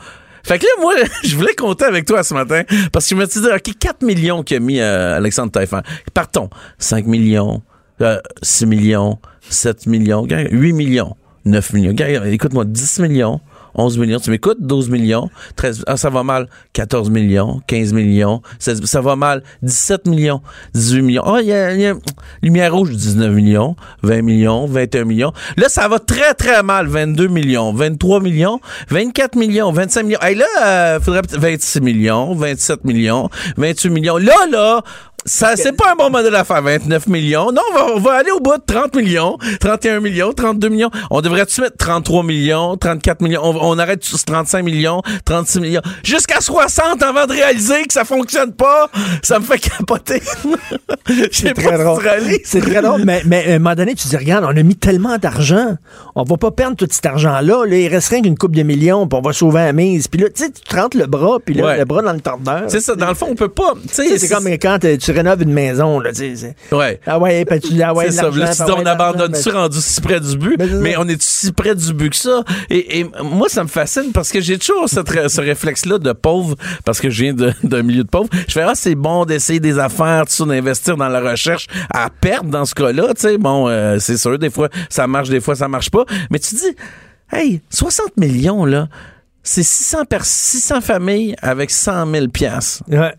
Fait que là, moi, [LAUGHS] je voulais compter avec toi ce matin parce que je me suis dit, OK, 4 millions qu'a mis euh, Alexandre Taillefer. Partons. 5 millions, euh, 6 millions, 7 millions, 8 millions. 9 millions. Écoute-moi, 10 millions. 11 millions. Tu m'écoutes? 12 millions. 13, ah, ça va mal. 14 millions. 15 millions. 16, ça va mal. 17 millions. 18 millions. Ah, il y y a- lumière rouge, 19 millions. 20 millions. 21 millions. Là, ça va très, très mal. 22 millions. 23 millions. 24 millions. 25 millions. Hey, là, euh, faudrait peut-être 26 millions. 27 millions. 28 millions. Là, là, ça, c'est pas un bon modèle à faire, 29 millions. Non, on va, on va aller au bout de 30 millions, 31 millions, 32 millions. On devrait-tu mettre 33 millions, 34 millions? On, on arrête sur 35 millions, 36 millions, jusqu'à 60 avant de réaliser que ça fonctionne pas. Ça me fait capoter. [LAUGHS] Pas très drôle. C'est très drôle, mais, mais à un moment donné, tu te dis, regarde, on a mis tellement d'argent, on va pas perdre tout cet argent-là. Là, il reste rien qu'une coupe de millions, puis on va sauver la mise. Puis là, tu sais, tu te rentres le bras, puis là, Ouais. le bras dans le tordeur. C'est ça, dans le fond, on peut pas. C'est comme quand euh, tu rénoves une maison, là, tu sais. Ouais. Ah ouais, puis tu dis, ah ouais, c'est ça. Là, tu ah dis, on abandonne-tu rendu si près du but? Mais on est si près du but que ça? Et, et moi, ça me fascine parce que j'ai toujours cette ce réflexe-là de pauvre, parce que je viens [LAUGHS] d'un milieu de pauvre. Je fais, ah, c'est bon d'essayer des affaires, tout ça, d'investir dans la recherche à perdre dans ce cas-là. Tu sais, bon, euh, c'est sûr, des fois, ça marche, des fois, ça marche pas. Mais tu dis, hey, 60 millions, là, c'est 600, per- 600 familles avec 100 000 piastres. Ouais.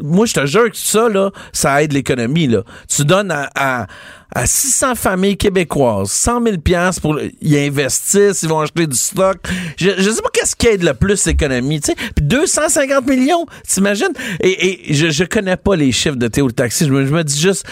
Moi, je te jure que ça, là, ça aide l'économie. Là. Tu donnes à, à, à 600 familles québécoises 100 000 piastres pour y investissent, ils vont acheter du stock. Je, je sais pas qu'est-ce qui aide le plus l'économie. Puis 250 millions, t'imagines? Et, et je, je connais pas les chiffres de Théo Taxi. Je me, je me dis juste...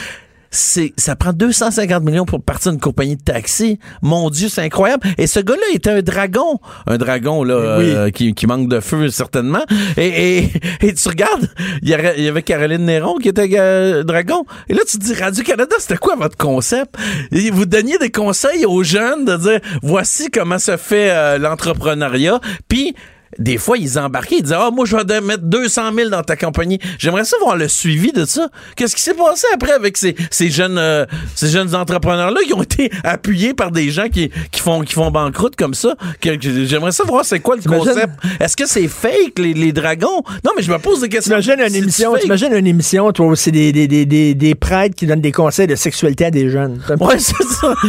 C'est, ça prend 250 millions pour partir d'une compagnie de taxi. Mon Dieu, c'est incroyable. Et ce gars-là était un dragon. Un dragon, là, Oui. euh, qui, qui manque de feu, certainement. Et, et, [LAUGHS] et tu regardes, il y, avait Caroline Néron qui était euh, dragon. Et là, tu te dis, Radio-Canada, c'était quoi votre concept? Et vous donniez des conseils aux jeunes de dire, voici comment se fait euh, l'entrepreneuriat. Puis, des fois, ils embarquaient, ils disaient, ah, moi, je vais mettre 200 000 dans ta compagnie. J'aimerais ça voir le suivi de ça. Qu'est-ce qui s'est passé après avec ces, ces jeunes, euh, ces jeunes entrepreneurs-là? Qui ont été appuyés par des gens qui, qui font, qui font banqueroute comme ça? J'aimerais ça voir c'est quoi le concept. Est-ce que c'est fake, les, les dragons? Non, mais je me pose des questions. T'imagines une émission, t'imagines une émission, toi aussi, des, des, des, des, des prêtres qui donnent des conseils de sexualité à des jeunes. Ouais, c'est ça. [LAUGHS]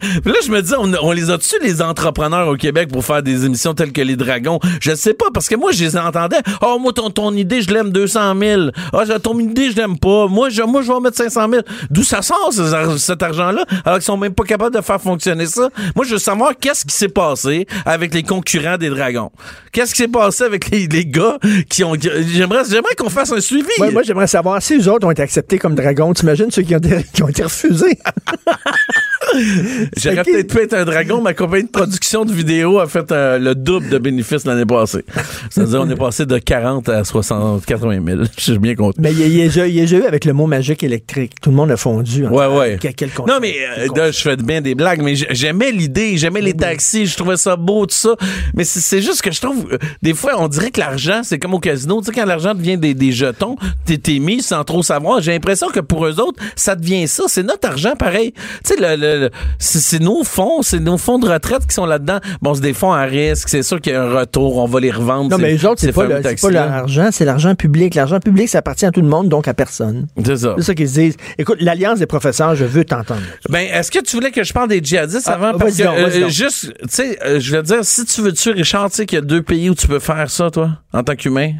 Puis là, je me dis, on, on les a-tu, les entrepreneurs au Québec, pour faire des émissions telles que Les Dragons? Je sais pas, parce que moi, je les entendais. Oh, moi, ton, ton idée, je l'aime 200 000. Ah, j'ai- ton idée, je l'aime pas. Moi, je, moi, je vais en mettre 500 000. D'où ça sort, cet argent-là, alors qu'ils sont même pas capables de faire fonctionner ça? Moi, je veux savoir qu'est-ce qui s'est passé avec les concurrents des Dragons. Qu'est-ce qui s'est passé avec les, les gars qui ont... J'aimerais, j'aimerais qu'on fasse un suivi. Ouais, moi, j'aimerais savoir si eux autres ont été acceptés comme dragons. T'imagines ceux qui ont qui ont été refusés? [LAUGHS] [LAUGHS] J'aurais peut-être pu être un dragon. Ma compagnie de production de vidéos a fait euh, le double de bénéfices l'année passée. C'est-à-dire, on est passé de 40 à 60, 80 000. Je suis bien content. Mais il y a- il y a déjà- eu avec le mot magique électrique. Tout le monde a fondu. en Ouais, ouais. Quel, quel Non, mais euh, là, je fais bien des blagues, mais j'aimais l'idée, j'aimais les taxis, je trouvais ça beau, tout ça. Mais c'est- juste que je trouve, euh, des fois, on dirait que l'argent, c'est comme au casino. Tu sais, quand l'argent devient des, des jetons, t'es t'es mis sans trop savoir. J'ai l'impression que pour eux autres, ça devient ça. C'est notre argent, pareil. Tu sais, le, le- le- c'est c'est nos fonds, c'est nos fonds de retraite qui sont là-dedans. Bon, c'est des fonds à risque, c'est sûr qu'il y a un retour, on va les revendre. Non, mais eux autres, c'est ces pas, le- c'est pas taxis-là. l'argent, c'est l'argent public. L'argent public, ça appartient à tout le monde, donc à personne. C'est ça. C'est ça qu'ils se disent. Écoute, l'Alliance des professeurs, je veux t'entendre. Ben, est-ce que tu voulais que je parle des djihadistes Ah, avant? Parce que, donc, euh, juste, tu sais, euh, je veux dire, si tu veux tuer Richard, tu sais qu'il y a deux pays où tu peux faire ça, toi, en tant qu'humain?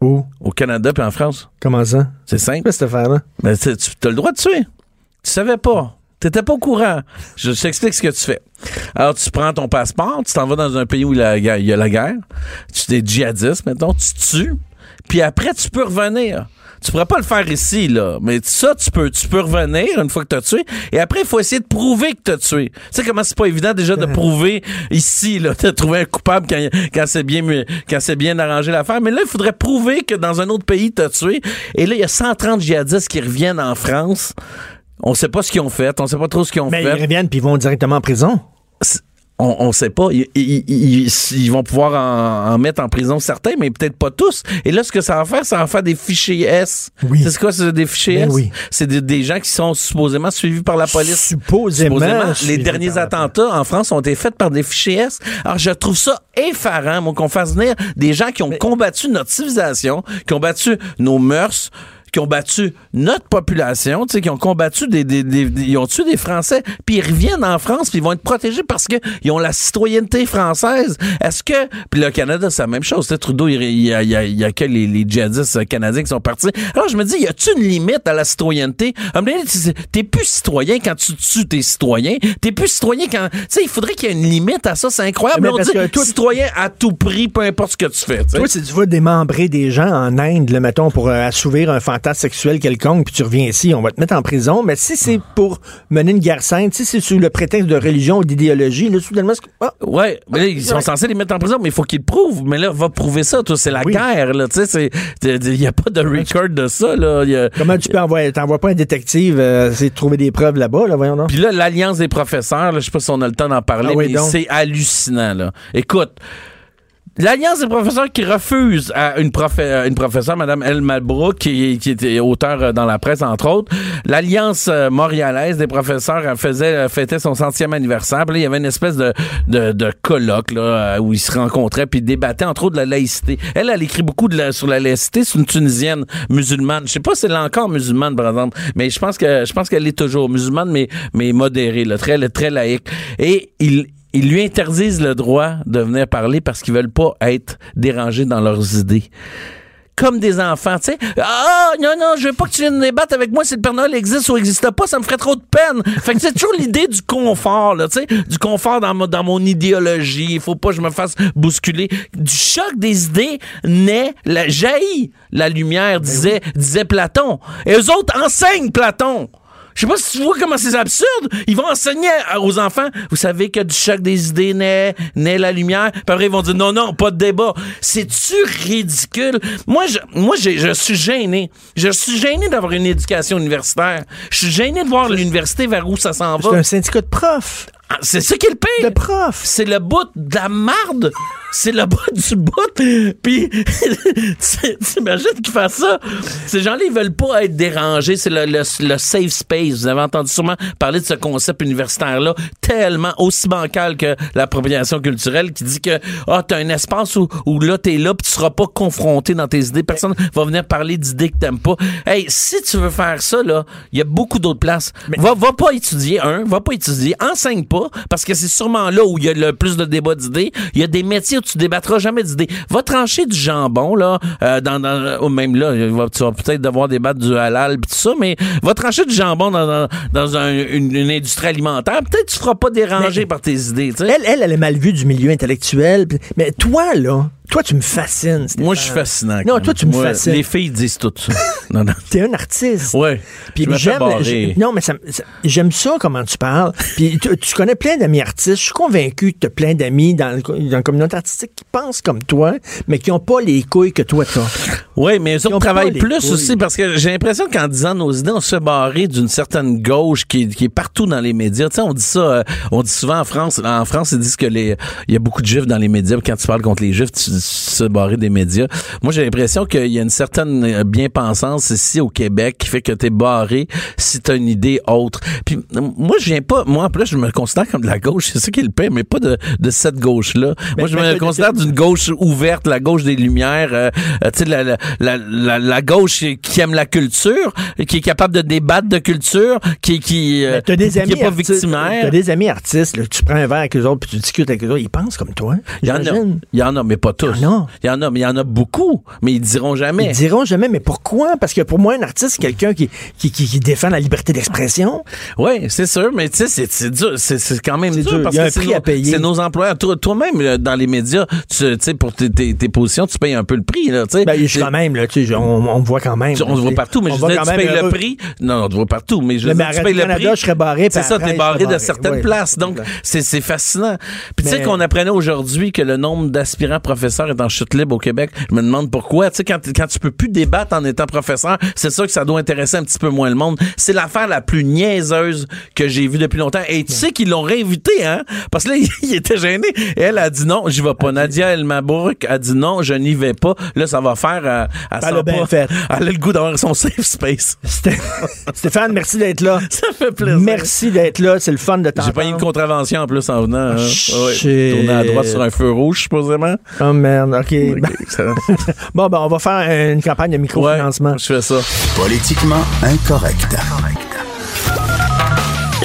Où? Au Canada puis en France. Comment ça? C'est simple. Quoi cette affaire-là? Ben, tu as le droit de tuer. Tu savais pas. T'étais pas au courant. Je t'explique ce que tu fais. Alors, tu prends ton passeport, tu t'en vas dans un pays où il y a la guerre. Tu es djihadiste, maintenant, tu tues. Puis après, tu peux revenir. Tu pourrais pas le faire ici, là. Mais ça, tu peux, tu peux revenir une fois que tu as tué. Et après, il faut essayer de prouver que tu as tué. Tu sais comment c'est pas évident déjà de [LAUGHS] prouver ici, là, de trouver un coupable quand, quand c'est bien, quand c'est bien arrangé l'affaire. Mais là, il faudrait prouver que dans un autre pays, tu as tué. Et là, il y a 130 djihadistes qui reviennent en France. On sait pas ce qu'ils ont fait. On sait pas trop ce qu'ils ont Mais fait ils reviennent puis ils vont directement en prison. c'est- on, on sait pas. Ils, ils- ils- ils vont pouvoir en, en mettre en prison certains, mais peut-être pas tous. Et là, ce que ça va faire, ça va faire des fichiers S. Oui. C'est quoi, c'est des fichiers Ben S? oui. C'est des, des gens qui sont supposément suivis par la police. Supposément. les suivis derniers attentats en France ont été faits par des fichiers S. Alors, je trouve ça effarant, moi, qu'on fasse venir des gens qui ont combattu notre civilisation, qui ont battu nos mœurs, qui ont battu notre population, tu sais, qui ont combattu des, des, des- des- ils ont tué des Français, puis ils reviennent en France, puis ils vont être protégés parce que ils ont la citoyenneté française. Est-ce que, puis le Canada, c'est la même chose. Trudeau, il, il y a, que les, les djihadistes canadiens qui sont partis. Alors je me dis, y a-tu une limite à la citoyenneté? T'es plus citoyen quand tu tues tes citoyens. T'es plus citoyen quand, tu sais, il faudrait qu'il y ait une limite à ça. C'est incroyable. Mais on dit que toi- citoyen à tout prix, peu importe ce que tu fais. tu sais. Toi, si tu vas démembrer des gens en Inde, là, mettons, pour euh, assouvir un fantasme sexuel quelconque, puis tu reviens ici, on va te mettre en prison. Mais si c'est pour mener une guerre sainte, si c'est sous le prétexte de religion ou d'idéologie, là, soudainement, c'est- ah, Ouais, mais là, ils sont censés les mettre en prison, mais il faut qu'ils le prouvent. Mais là, va prouver ça, toi. C'est la Oui. guerre, là. Tu sais, c'est- il n'y a pas de record de ça, là. Il y a- comment tu peux envoyer, t'envoies pas un détective, euh, essayer de trouver des preuves là-bas, là, voyons donc. Puis là, l'Alliance des professeurs, là, je sais pas si on a le temps d'en parler, Ah oui, mais c'est hallucinant, là. Écoute. L'Alliance des professeurs qui refuse à une, euh, une professeure, Mme El Malbrook, qui, était auteur euh, dans la presse, entre autres. L'Alliance euh, montréalaise des professeurs faisait, fêtait son centième anniversaire. Puis là, il y avait une espèce de, de, de colloque là, où ils se rencontraient puis débattaient, entre autres, de la laïcité. Elle, elle écrit beaucoup de la- sur la laïcité. C'est une Tunisienne musulmane. Je sais pas si elle est encore musulmane, par exemple, mais je pense que je pense qu'elle est toujours musulmane, mais, mais modérée, là, très, très laïque. Et il ils lui interdisent le droit de venir parler parce qu'ils veulent pas être dérangés dans leurs idées. Comme des enfants, tu sais. Ah, non, non, je veux pas que tu viennes débattre avec moi si le Père Noël existe ou existe pas, ça me ferait trop de peine. Fait que c'est toujours l'idée du confort, là, tu sais, du confort dans, mon- dans mon idéologie. Il faut pas que je me fasse bousculer. Du choc des idées naît la jaillit la lumière, disait, disait Platon. Et eux autres enseignent Platon. Je sais pas si tu vois comment c'est absurde. Ils vont enseigner aux enfants. Vous savez que du choc des idées naît, naît la lumière. Puis après, ils vont dire non, non, pas de débat. C'est-tu ridicule? Moi, je, moi, j'ai- je suis gêné. Je suis gêné d'avoir une éducation universitaire. Je suis gêné de voir l'université vers où ça s'en C'est va. un syndicat de profs. Ah, C'est ça qui est le pire. De profs. C'est le bout de la marde. C'est le bout du bout. [LAUGHS] Puis, [LAUGHS] tu- t'imagines qu'ils fassent ça? Ces gens-là, ils veulent pas être dérangés. C'est le, le- le safe space. Vous avez entendu sûrement parler de ce concept universitaire-là, tellement aussi bancal que l'appropriation culturelle, qui dit que, ah, t'as un espace où, où là, t'es là, puis tu seras pas confronté dans tes idées. Personne va venir parler d'idées que t'aimes pas. Hey, si tu veux faire ça, là, il y a beaucoup d'autres places. Va, va pas étudier, un, va pas étudier, enseigne pas, parce que c'est sûrement là où il y a le plus de débats d'idées. Il y a des métiers où tu débattras jamais d'idées. Va trancher du jambon, là, euh, dans, dans, ou même là, tu vas peut-être devoir débattre du halal pis tout ça, mais va trancher du jambon dans, dans, dans un- une, une industrie alimentaire. Peut-être tu feras pas déranger Mais- par tes idées. Elle, elle, elle est mal vue du milieu intellectuel. Mais toi, là, toi, tu me fascines. Moi, je suis fascinant. Non, toi, tu me Moi, fascines. Les filles disent tout ça. [LAUGHS] non, non. T'es un artiste. Ouais. Puis j'aime, non, mais ça- ça- j'aime ça comment tu parles. Puis tu, tu connais plein d'amis artistes. Je suis convaincu que tu as plein d'amis dans, le, dans la communauté artistique qui pensent comme toi, mais qui n'ont pas les couilles que toi t'as. Oui, mais eux autres travaillent plus couilles. aussi parce que j'ai l'impression qu'en disant nos idées, on se barrer d'une certaine gauche qui, est- qui est partout dans les médias. Tu sais, on dit ça, euh, on dit souvent en France. En France, ils disent que les, il y a beaucoup de juifs dans les médias. puis Quand tu parles contre les juifs, tu, tu se barrer des médias. Moi, j'ai l'impression qu'il y a une certaine bien-pensance ici au Québec qui fait que t'es barré si t'as une idée autre. Puis moi, je viens pas, moi en plus, je me considère comme de la gauche. C'est ça qui est le pire, mais pas de, de cette gauche-là. Moi, je me considère d'une gauche ouverte, la gauche des lumières, euh, euh, tu sais, la, la, la, la, la gauche qui aime la culture, qui est capable de débattre de culture, qui, qui, euh, qui est pas artistes- victimaire. T'as des amis artistes, là, tu prends un verre avec eux autres, puis tu discutes avec eux autres, ils pensent comme toi. Il y en a, il y en a, mais pas tous. Il y en a. Il y en a, mais il y en a beaucoup, mais ils diront jamais. Ils diront jamais, mais pourquoi? Parce que pour moi, un artiste, c'est quelqu'un qui, qui, qui, qui défend la liberté d'expression. Oui, c'est sûr, mais tu sais, c'est- dur, c'est quand même dur, dur, parce il y a que un c'est prix nos- à payer. C'est nos employeurs. Toi- Toi-même, dans les médias, tu sais, pour tes, tes, tes positions, tu payes un peu le prix, là. Ben, je suis quand même, là, tu sais, on, on voit quand même. Tu- on te voit partout, mais On je voit veux dire, quand tu payes le prix. Non, on te voit partout, mais je dire, tu payes le prix. je serais barré, C'est ça, t'es barré de certaines places. Donc, c'est fascinant. Puis tu sais qu'on apprenait aujourd'hui que le nombre d'aspirants est en chute libre au Québec. Je me demande pourquoi. Tu sais, quand, quand tu peux plus débattre en étant professeur, c'est sûr que ça doit intéresser un petit peu moins le monde. C'est l'affaire la plus niaiseuse que j'ai vue depuis longtemps. Et tu sais qu'ils l'ont réinvité, hein? Parce que là, [LAUGHS] il était gêné. Et elle a dit non, j'y vais pas. Nadia El Mabrouk a dit non, je n'y vais pas. Là, ça va faire euh, à Elle a bien fait. Elle a le goût d'avoir son safe space. [LAUGHS] Sté- Stéphane, merci d'être là. [LAUGHS] Ça fait plaisir. Merci d'être là. C'est le fun de J'ai t'entendre. pas eu une contravention en plus en venant. hein. shit. Ouais. Tourner à droite sur un feu rouge, supposément. Ah, merde. OK. [LAUGHS] bon, ben, on va faire une campagne de microfinancement. Ouais, je fais ça. Politiquement incorrect.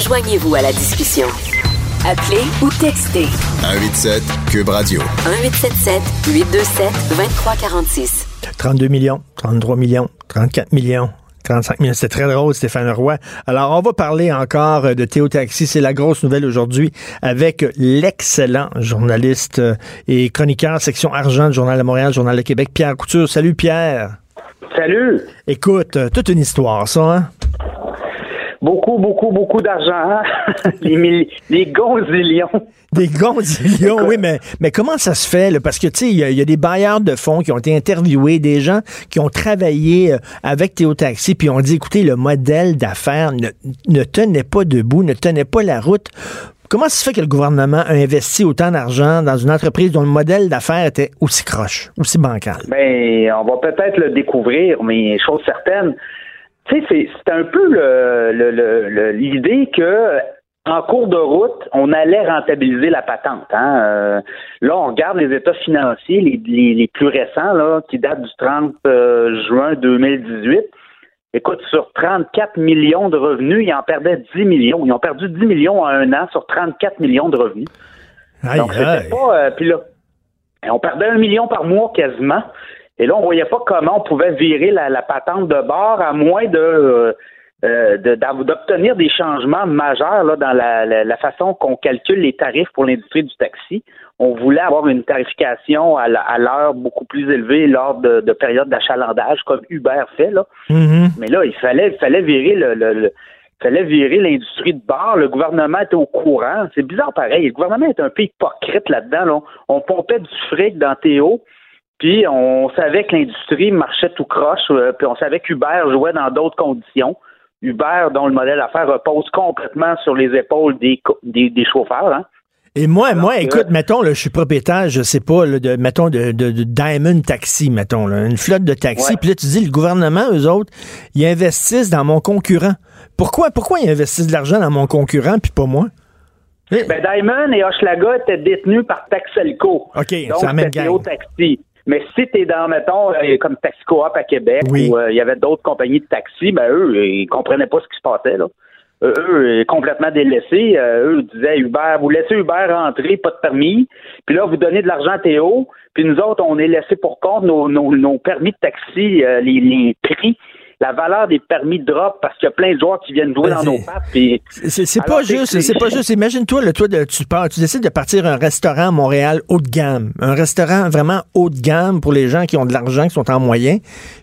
Joignez-vous à la discussion. Appelez ou textez 187 Cube Radio. 1877 827 2346. 32 millions, 33 millions, 34 millions. 35 millions. C'est très drôle, Stéphane Roy. Alors, on va parler encore de Théo Taxi. C'est la grosse nouvelle aujourd'hui avec l'excellent journaliste et chroniqueur section argent du Journal de Montréal, Journal de Québec, Pierre Couture. Salut, Pierre. Salut. Écoute, toute une histoire, ça, hein? Beaucoup, beaucoup, beaucoup d'argent. Hein? [LAUGHS] les, les gonzillions. Des gonzillions, oui, mais, mais comment ça se fait? Là? Parce que, tu sais, il y, a des bailleurs de fonds qui ont été interviewés, des gens qui ont travaillé euh, avec Théo Taxi, puis ont dit, écoutez, le modèle d'affaires ne, ne tenait pas debout, ne tenait pas la route. Comment ça se fait que le gouvernement a investi autant d'argent dans une entreprise dont le modèle d'affaires était aussi croche, aussi bancal? Bien, on va peut-être le découvrir, mais chose certaine, tu sais, c'est un peu l'idée que en cours de route, on allait rentabiliser la patente. Hein. Euh, là, on regarde les états financiers, les, plus récents, là, qui datent du 30 euh, juin 2018. Écoute, sur 34 millions de revenus, ils en perdaient 10 millions. Ils ont perdu 10 millions en un an sur 34 millions de revenus. Donc, c'était pas... Euh, puis là, on perdait un million par mois quasiment. Et là, on voyait pas comment on pouvait virer la, patente de bord à moins de euh, d'obtenir des changements majeurs là, dans la, façon qu'on calcule les tarifs pour l'industrie du taxi. On voulait avoir une tarification à l'heure beaucoup plus élevée lors de, périodes d'achalandage, comme Uber fait. Là. Mm-hmm. Mais là, il fallait, il fallait virer le, fallait virer l'industrie de bord. Le gouvernement était au courant. C'est bizarre pareil. Le gouvernement est un peu hypocrite là-dedans. On pompait du fric dans Théo puis on savait que l'industrie marchait tout croche, euh, puis on savait qu'Uber jouait dans d'autres conditions. Uber, dont le modèle d'affaires repose complètement sur les épaules des, des, chauffeurs. Hein. Et moi, moi, écoute, mettons, je suis propriétaire, je sais pas, de, mettons, de, Diamond Taxi, mettons, une flotte de taxis. Puis là, tu dis, le gouvernement, eux autres, ils investissent dans mon concurrent. Pourquoi, pourquoi ils investissent de l'argent dans mon concurrent, puis pas moi? Ben, Diamond et Hochelaga étaient détenus par Taxelco. OK, c'est la même gang. Taxi. Mais si tu es dans, mettons, euh, comme Taxi Coop à Québec, où euh, il y avait d'autres compagnies de taxi, ben eux, ils comprenaient pas ce qui se passait, là. Euh, eux, complètement délaissés, eux disaient Uber, vous laissez Uber rentrer, pas de permis, puis là, vous donnez de l'argent à Théo, puis nous autres, on est laissés pour compte nos, nos, permis de taxi, les, les prix la valeur des permis drop parce qu'il y a plein de joueurs qui viennent jouer dans nos pattes. C'est pas juste, c'est pas juste. Imagine-toi, le toi, de, tu pars, tu décides de partir un restaurant à Montréal haut de gamme, un restaurant vraiment haut de gamme pour les gens qui ont de l'argent, qui sont en moyen.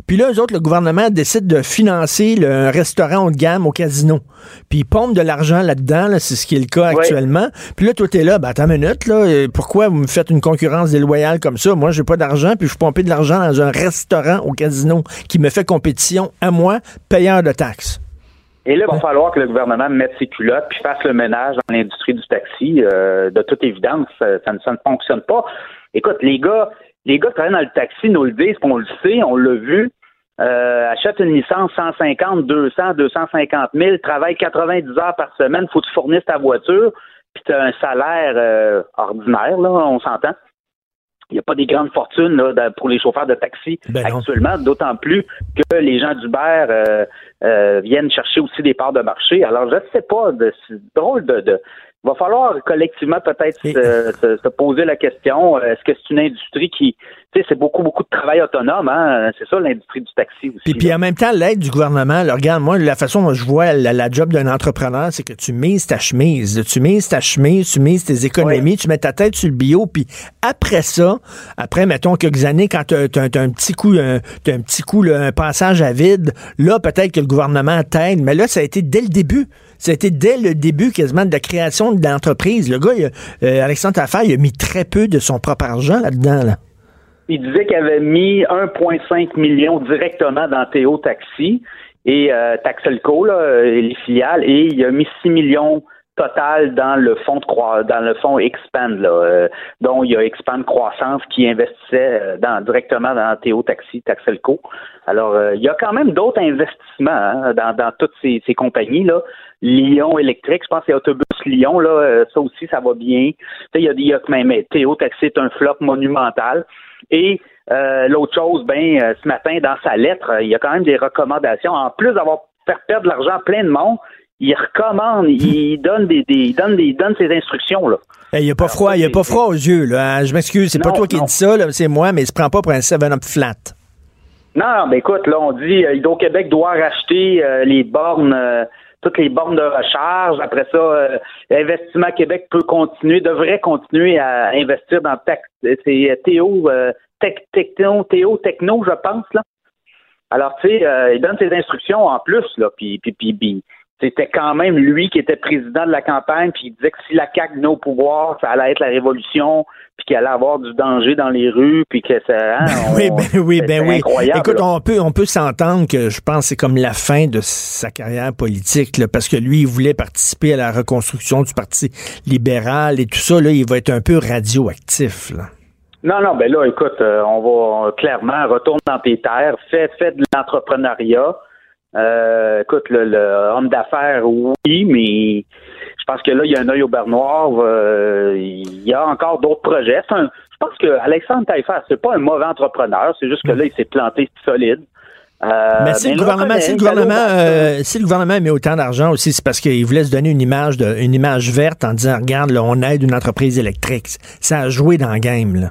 Puis là, eux autres, le gouvernement décide de financer le, un restaurant haut de gamme au casino. Puis ils pompent de l'argent là-dedans, c'est ce qui est le cas actuellement. Puis là, toi, t'es là, ben attends une minute, là, euh, pourquoi vous me faites une concurrence déloyale comme ça? Moi, j'ai pas d'argent, puis je pompe de l'argent dans un restaurant au casino qui me fait compétition à moi, payeur de taxes. Et là, il va falloir que le gouvernement mette ses culottes puis fasse le ménage dans l'industrie du taxi. Euh, de toute évidence, ça, ne, fonctionne pas. Écoute, les gars, les gars qui travaillent dans le taxi nous le disent, qu'on le sait, on l'a vu. Euh, achète une licence 150, 200, 250 000, travaille 90 heures par semaine, faut que tu fournisses ta voiture, puis tu as un salaire euh, ordinaire, là, on s'entend. Il n'y a pas des grandes fortunes là, pour les chauffeurs de taxi ben actuellement, d'autant plus que les gens d'Uber euh, euh, viennent chercher aussi des parts de marché. Alors, je ne sais pas, c'est drôle de, va falloir collectivement peut-être se, poser la question euh, est-ce que c'est une industrie qui, tu sais, c'est beaucoup beaucoup de travail autonome, hein? C'est ça l'industrie du taxi aussi. Puis, puis en même temps, l'aide du gouvernement. regarde, moi, la façon dont je vois la, job d'un entrepreneur, c'est que tu mises ta chemise, tu mises ta chemise, tu mises tes économies, tu mets ta tête sur le bio, puis après ça, après mettons quelques années, quand tu as, un petit coup, un, un petit coup, un passage à vide, là peut-être que le gouvernement t'aide, mais là ça a été dès le début. Ça a été dès le début quasiment de la création de l'entreprise. Le gars, euh, Alexandre Taffaire, il a mis très peu de son propre argent là-dedans. Il disait qu'il avait mis 1,5 million directement dans Théo Taxi et euh, Taxelco, là, les filiales, et il a mis 6 millions total dans le fonds de dans le fonds Expand, là, euh, dont il y a Expand Croissance qui investissait directement dans Théo Taxi, Taxelco. Alors, il y a quand même d'autres investissements hein, dans, toutes ces, ces compagnies-là. Lyon électrique, je pense que c'est Autobus Lyon, là, ça aussi, ça va bien. Il y a, il y a même Théo Taxi est un flop monumental. Et euh, l'autre chose, ben, euh, ce matin, dans sa lettre, il y a quand même des recommandations. En plus d'avoir fait perdre de l'argent à plein de monde, il recommande, il [LAUGHS] donne des, des il donne des, donne ses instructions là. Il n'y a pas froid, il a pas froid aux yeux là. hein. Je m'excuse, c'est pas toi qui non. dis ça, c'est moi, mais il se prend pas pour un 7-up flat. Non, non, ben écoute, là, on dit euh, Hydro-Québec doit racheter euh, les bornes, euh, toutes les bornes de recharge. Après ça, euh, Investissement Québec peut continuer, devrait continuer à investir dans c'est euh, Théo, euh, tech, techno, Théo, techno, je pense, là. Alors, tu sais, euh, il donne ses instructions en plus, là, puis, puis, puis, puis c'était quand même lui qui était président de la campagne, puis il disait que si la CAQ venait au pouvoir, ça allait être la révolution, puis qu'il allait avoir du danger dans les rues, puis que ça... hein, oui, on- ben oui, ben oui. incroyable, Écoute, là. on peut, on peut s'entendre que je pense que c'est comme la fin de sa carrière politique, là, parce que lui, il voulait participer à la reconstruction du Parti libéral et tout ça. Là, il va être un peu radioactif. Là. Non, non, ben là, écoute, euh, on va euh, clairement retourne dans tes terres, fais, fais de l'entrepreneuriat. Euh, écoute, le, le homme d'affaires, oui, mais je pense que là, il y a un œil au beurre noir. euh, il y a encore d'autres projets. Un- je pense que Alexandre Taillefer, c'est pas un mauvais entrepreneur, c'est juste que là, il s'est planté solide. Euh, mais si le gouvernement, si le gouvernement, euh, si le gouvernement met autant d'argent aussi, c'est parce qu'il voulait se donner une image de, une image verte en disant, regarde, là, on aide une entreprise électrique. Ça a joué dans le game, là.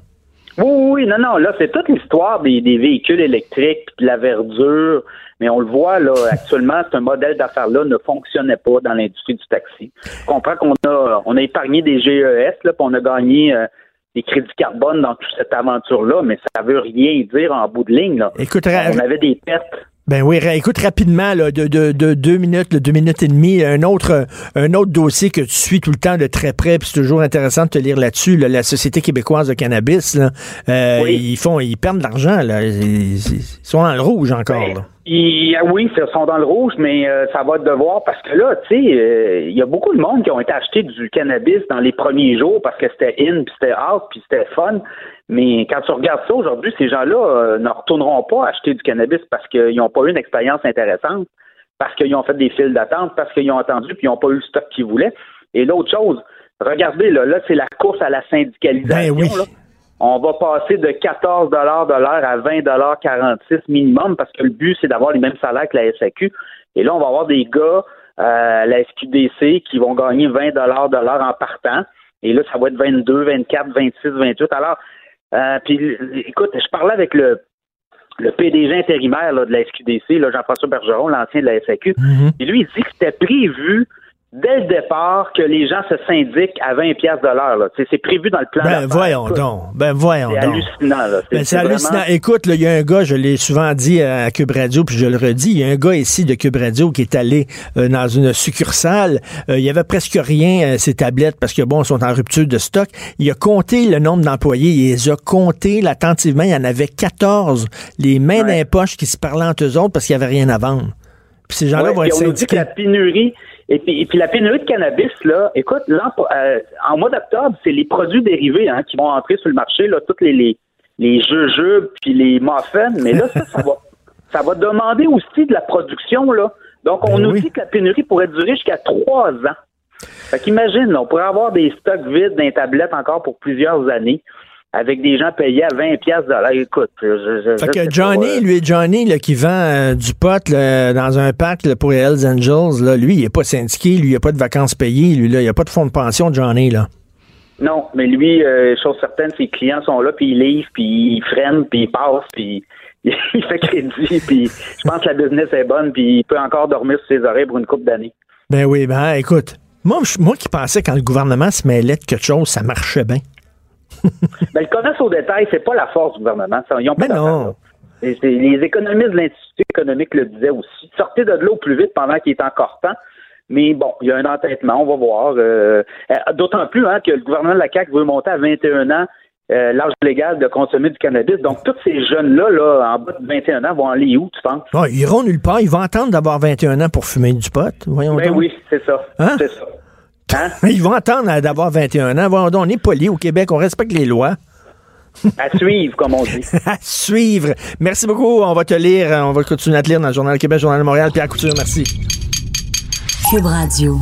Oui, oui, non, non, là, c'est toute l'histoire des, des véhicules électriques, puis de la verdure. Mais on le voit, là, [LAUGHS] actuellement, ce modèle d'affaires-là ne fonctionnait pas dans l'industrie du taxi. Je comprends qu'on a, on a épargné des GES, là, puis on a gagné euh, des crédits carbone dans toute cette aventure-là, mais ça veut rien dire en bout de ligne, là. Écoute, On avait des pertes. Ben oui, écoute rapidement, là, de, de, de deux minutes, de deux minutes et demie, un autre, un autre dossier que tu suis tout le temps de très près, puis c'est toujours intéressant de te lire là-dessus, là, la Société québécoise de cannabis, là, euh, Oui. ils font, ils perdent de l'argent, là, ils, ils sont dans le rouge encore, là. Ils- ah oui, ils sont dans le rouge, mais euh, ça va devoir parce que là, tu sais, euh, il y a beaucoup de monde qui ont été achetés du cannabis dans les premiers jours parce que c'était in, puis c'était out, puis c'était fun. Mais quand tu regardes ça aujourd'hui, ces gens-là euh, ne retourneront pas acheter du cannabis parce qu'ils n'ont pas eu une expérience intéressante, parce qu'ils ont fait des files d'attente, parce qu'ils ont attendu, puis ils n'ont pas eu le stock qu'ils voulaient. Et l'autre chose, regardez, là, là c'est la course à la syndicalisation. Ben oui. là. On va passer de 14 de l'heure à 20 46 minimum parce que le but, c'est d'avoir les mêmes salaires que la SAQ. Et là, on va avoir des gars euh, à la SQDC qui vont gagner 20 de l'heure en partant. Et là, ça va être 22, 24, 26, 28. Alors, euh, puis, écoute, je parlais avec le, le PDG intérimaire là, de la SQDC, Jean-François Bergeron, l'ancien de la SAQ. Et lui, il dit que c'était prévu dès le départ que les gens se syndiquent à 20 pièces de l'heure. C'est prévu dans le plan. Ben voyons donc, ben voyons C'est donc. hallucinant. Là. Ben, c'est vraiment- hallucinant. Écoute, il y a un gars, je l'ai souvent dit à Cube Radio, puis je le redis, il y a un gars ici de Cube Radio qui est allé euh, dans une succursale. Euh, il y avait presque rien, euh, ces tablettes, parce que bon, elles sont en rupture de stock. Il a compté le nombre d'employés, il les a comptés là, attentivement. Il y en avait 14, les mains dans les poches qui se parlaient entre eux autres parce qu'il n'y avait rien à vendre. Puis ces gens-là Ouais, vont être on nous dit que syndiqués. la pénurie, et puis, et puis la pénurie de cannabis, là, écoute, l'an- euh, en mois d'octobre, c'est les produits dérivés hein, qui vont entrer sur le marché, là, toutes les, les, les jujubes puis les muffins, mais là, ça, ça va, [LAUGHS] ça va demander aussi de la production, là. Donc, on Ben nous oui. dit que la pénurie pourrait durer jusqu'à trois ans. Fait qu'imagine, là, on pourrait avoir des stocks vides dans les tablettes encore pour plusieurs années, avec des gens payés à 20 pièces de l'heure. Écoute, je, Fait que Johnny, euh, lui, Johnny, là, qui vend euh, du pot là, dans un pack là, pour les Hells Angels, là, lui, il n'est pas syndiqué, lui, il n'a pas de vacances payées, lui, là, il n'y a pas de fonds de pension, Johnny, là. Non, mais lui, euh, chose certaine, ses clients sont là, puis il livre, puis il freine, puis il passe, puis [LAUGHS] il fait crédit, puis je pense que la business est bonne, puis il peut encore dormir sur ses oreilles pour une couple d'années. Ben oui, ben écoute, moi, moi qui pensais quand le gouvernement se mêlait de quelque chose, ça marchait bien. [LAUGHS] Ben, le commerce au détail, c'est pas la force du gouvernement. Ça, ils ont pas Ben non. Et les économistes de l'Institut économique le disaient aussi. Sortez de l'eau plus vite pendant qu'il est encore temps. Mais bon, il y a un entêtement, on va voir. Euh, euh, D'autant plus hein, que le gouvernement de la CAQ veut monter à 21 ans euh, l'âge légal de consommer du cannabis. Donc, tous ces jeunes-là, là, en bas de 21 ans, vont aller où, tu penses? Ah, ils iront nulle part, ils vont attendre d'avoir 21 ans pour fumer du pot. Voyons Ben donc. oui, c'est ça. Hein? C'est ça. Hein? Ils vont attendre d'avoir 21 ans. On est poli au Québec, on respecte les lois. À suivre, comme on dit. [LAUGHS] À suivre. Merci beaucoup. On va te lire. On va continuer à te lire dans le Journal Québec, Journal de Montréal. Pierre Couture, merci. Cube Radio.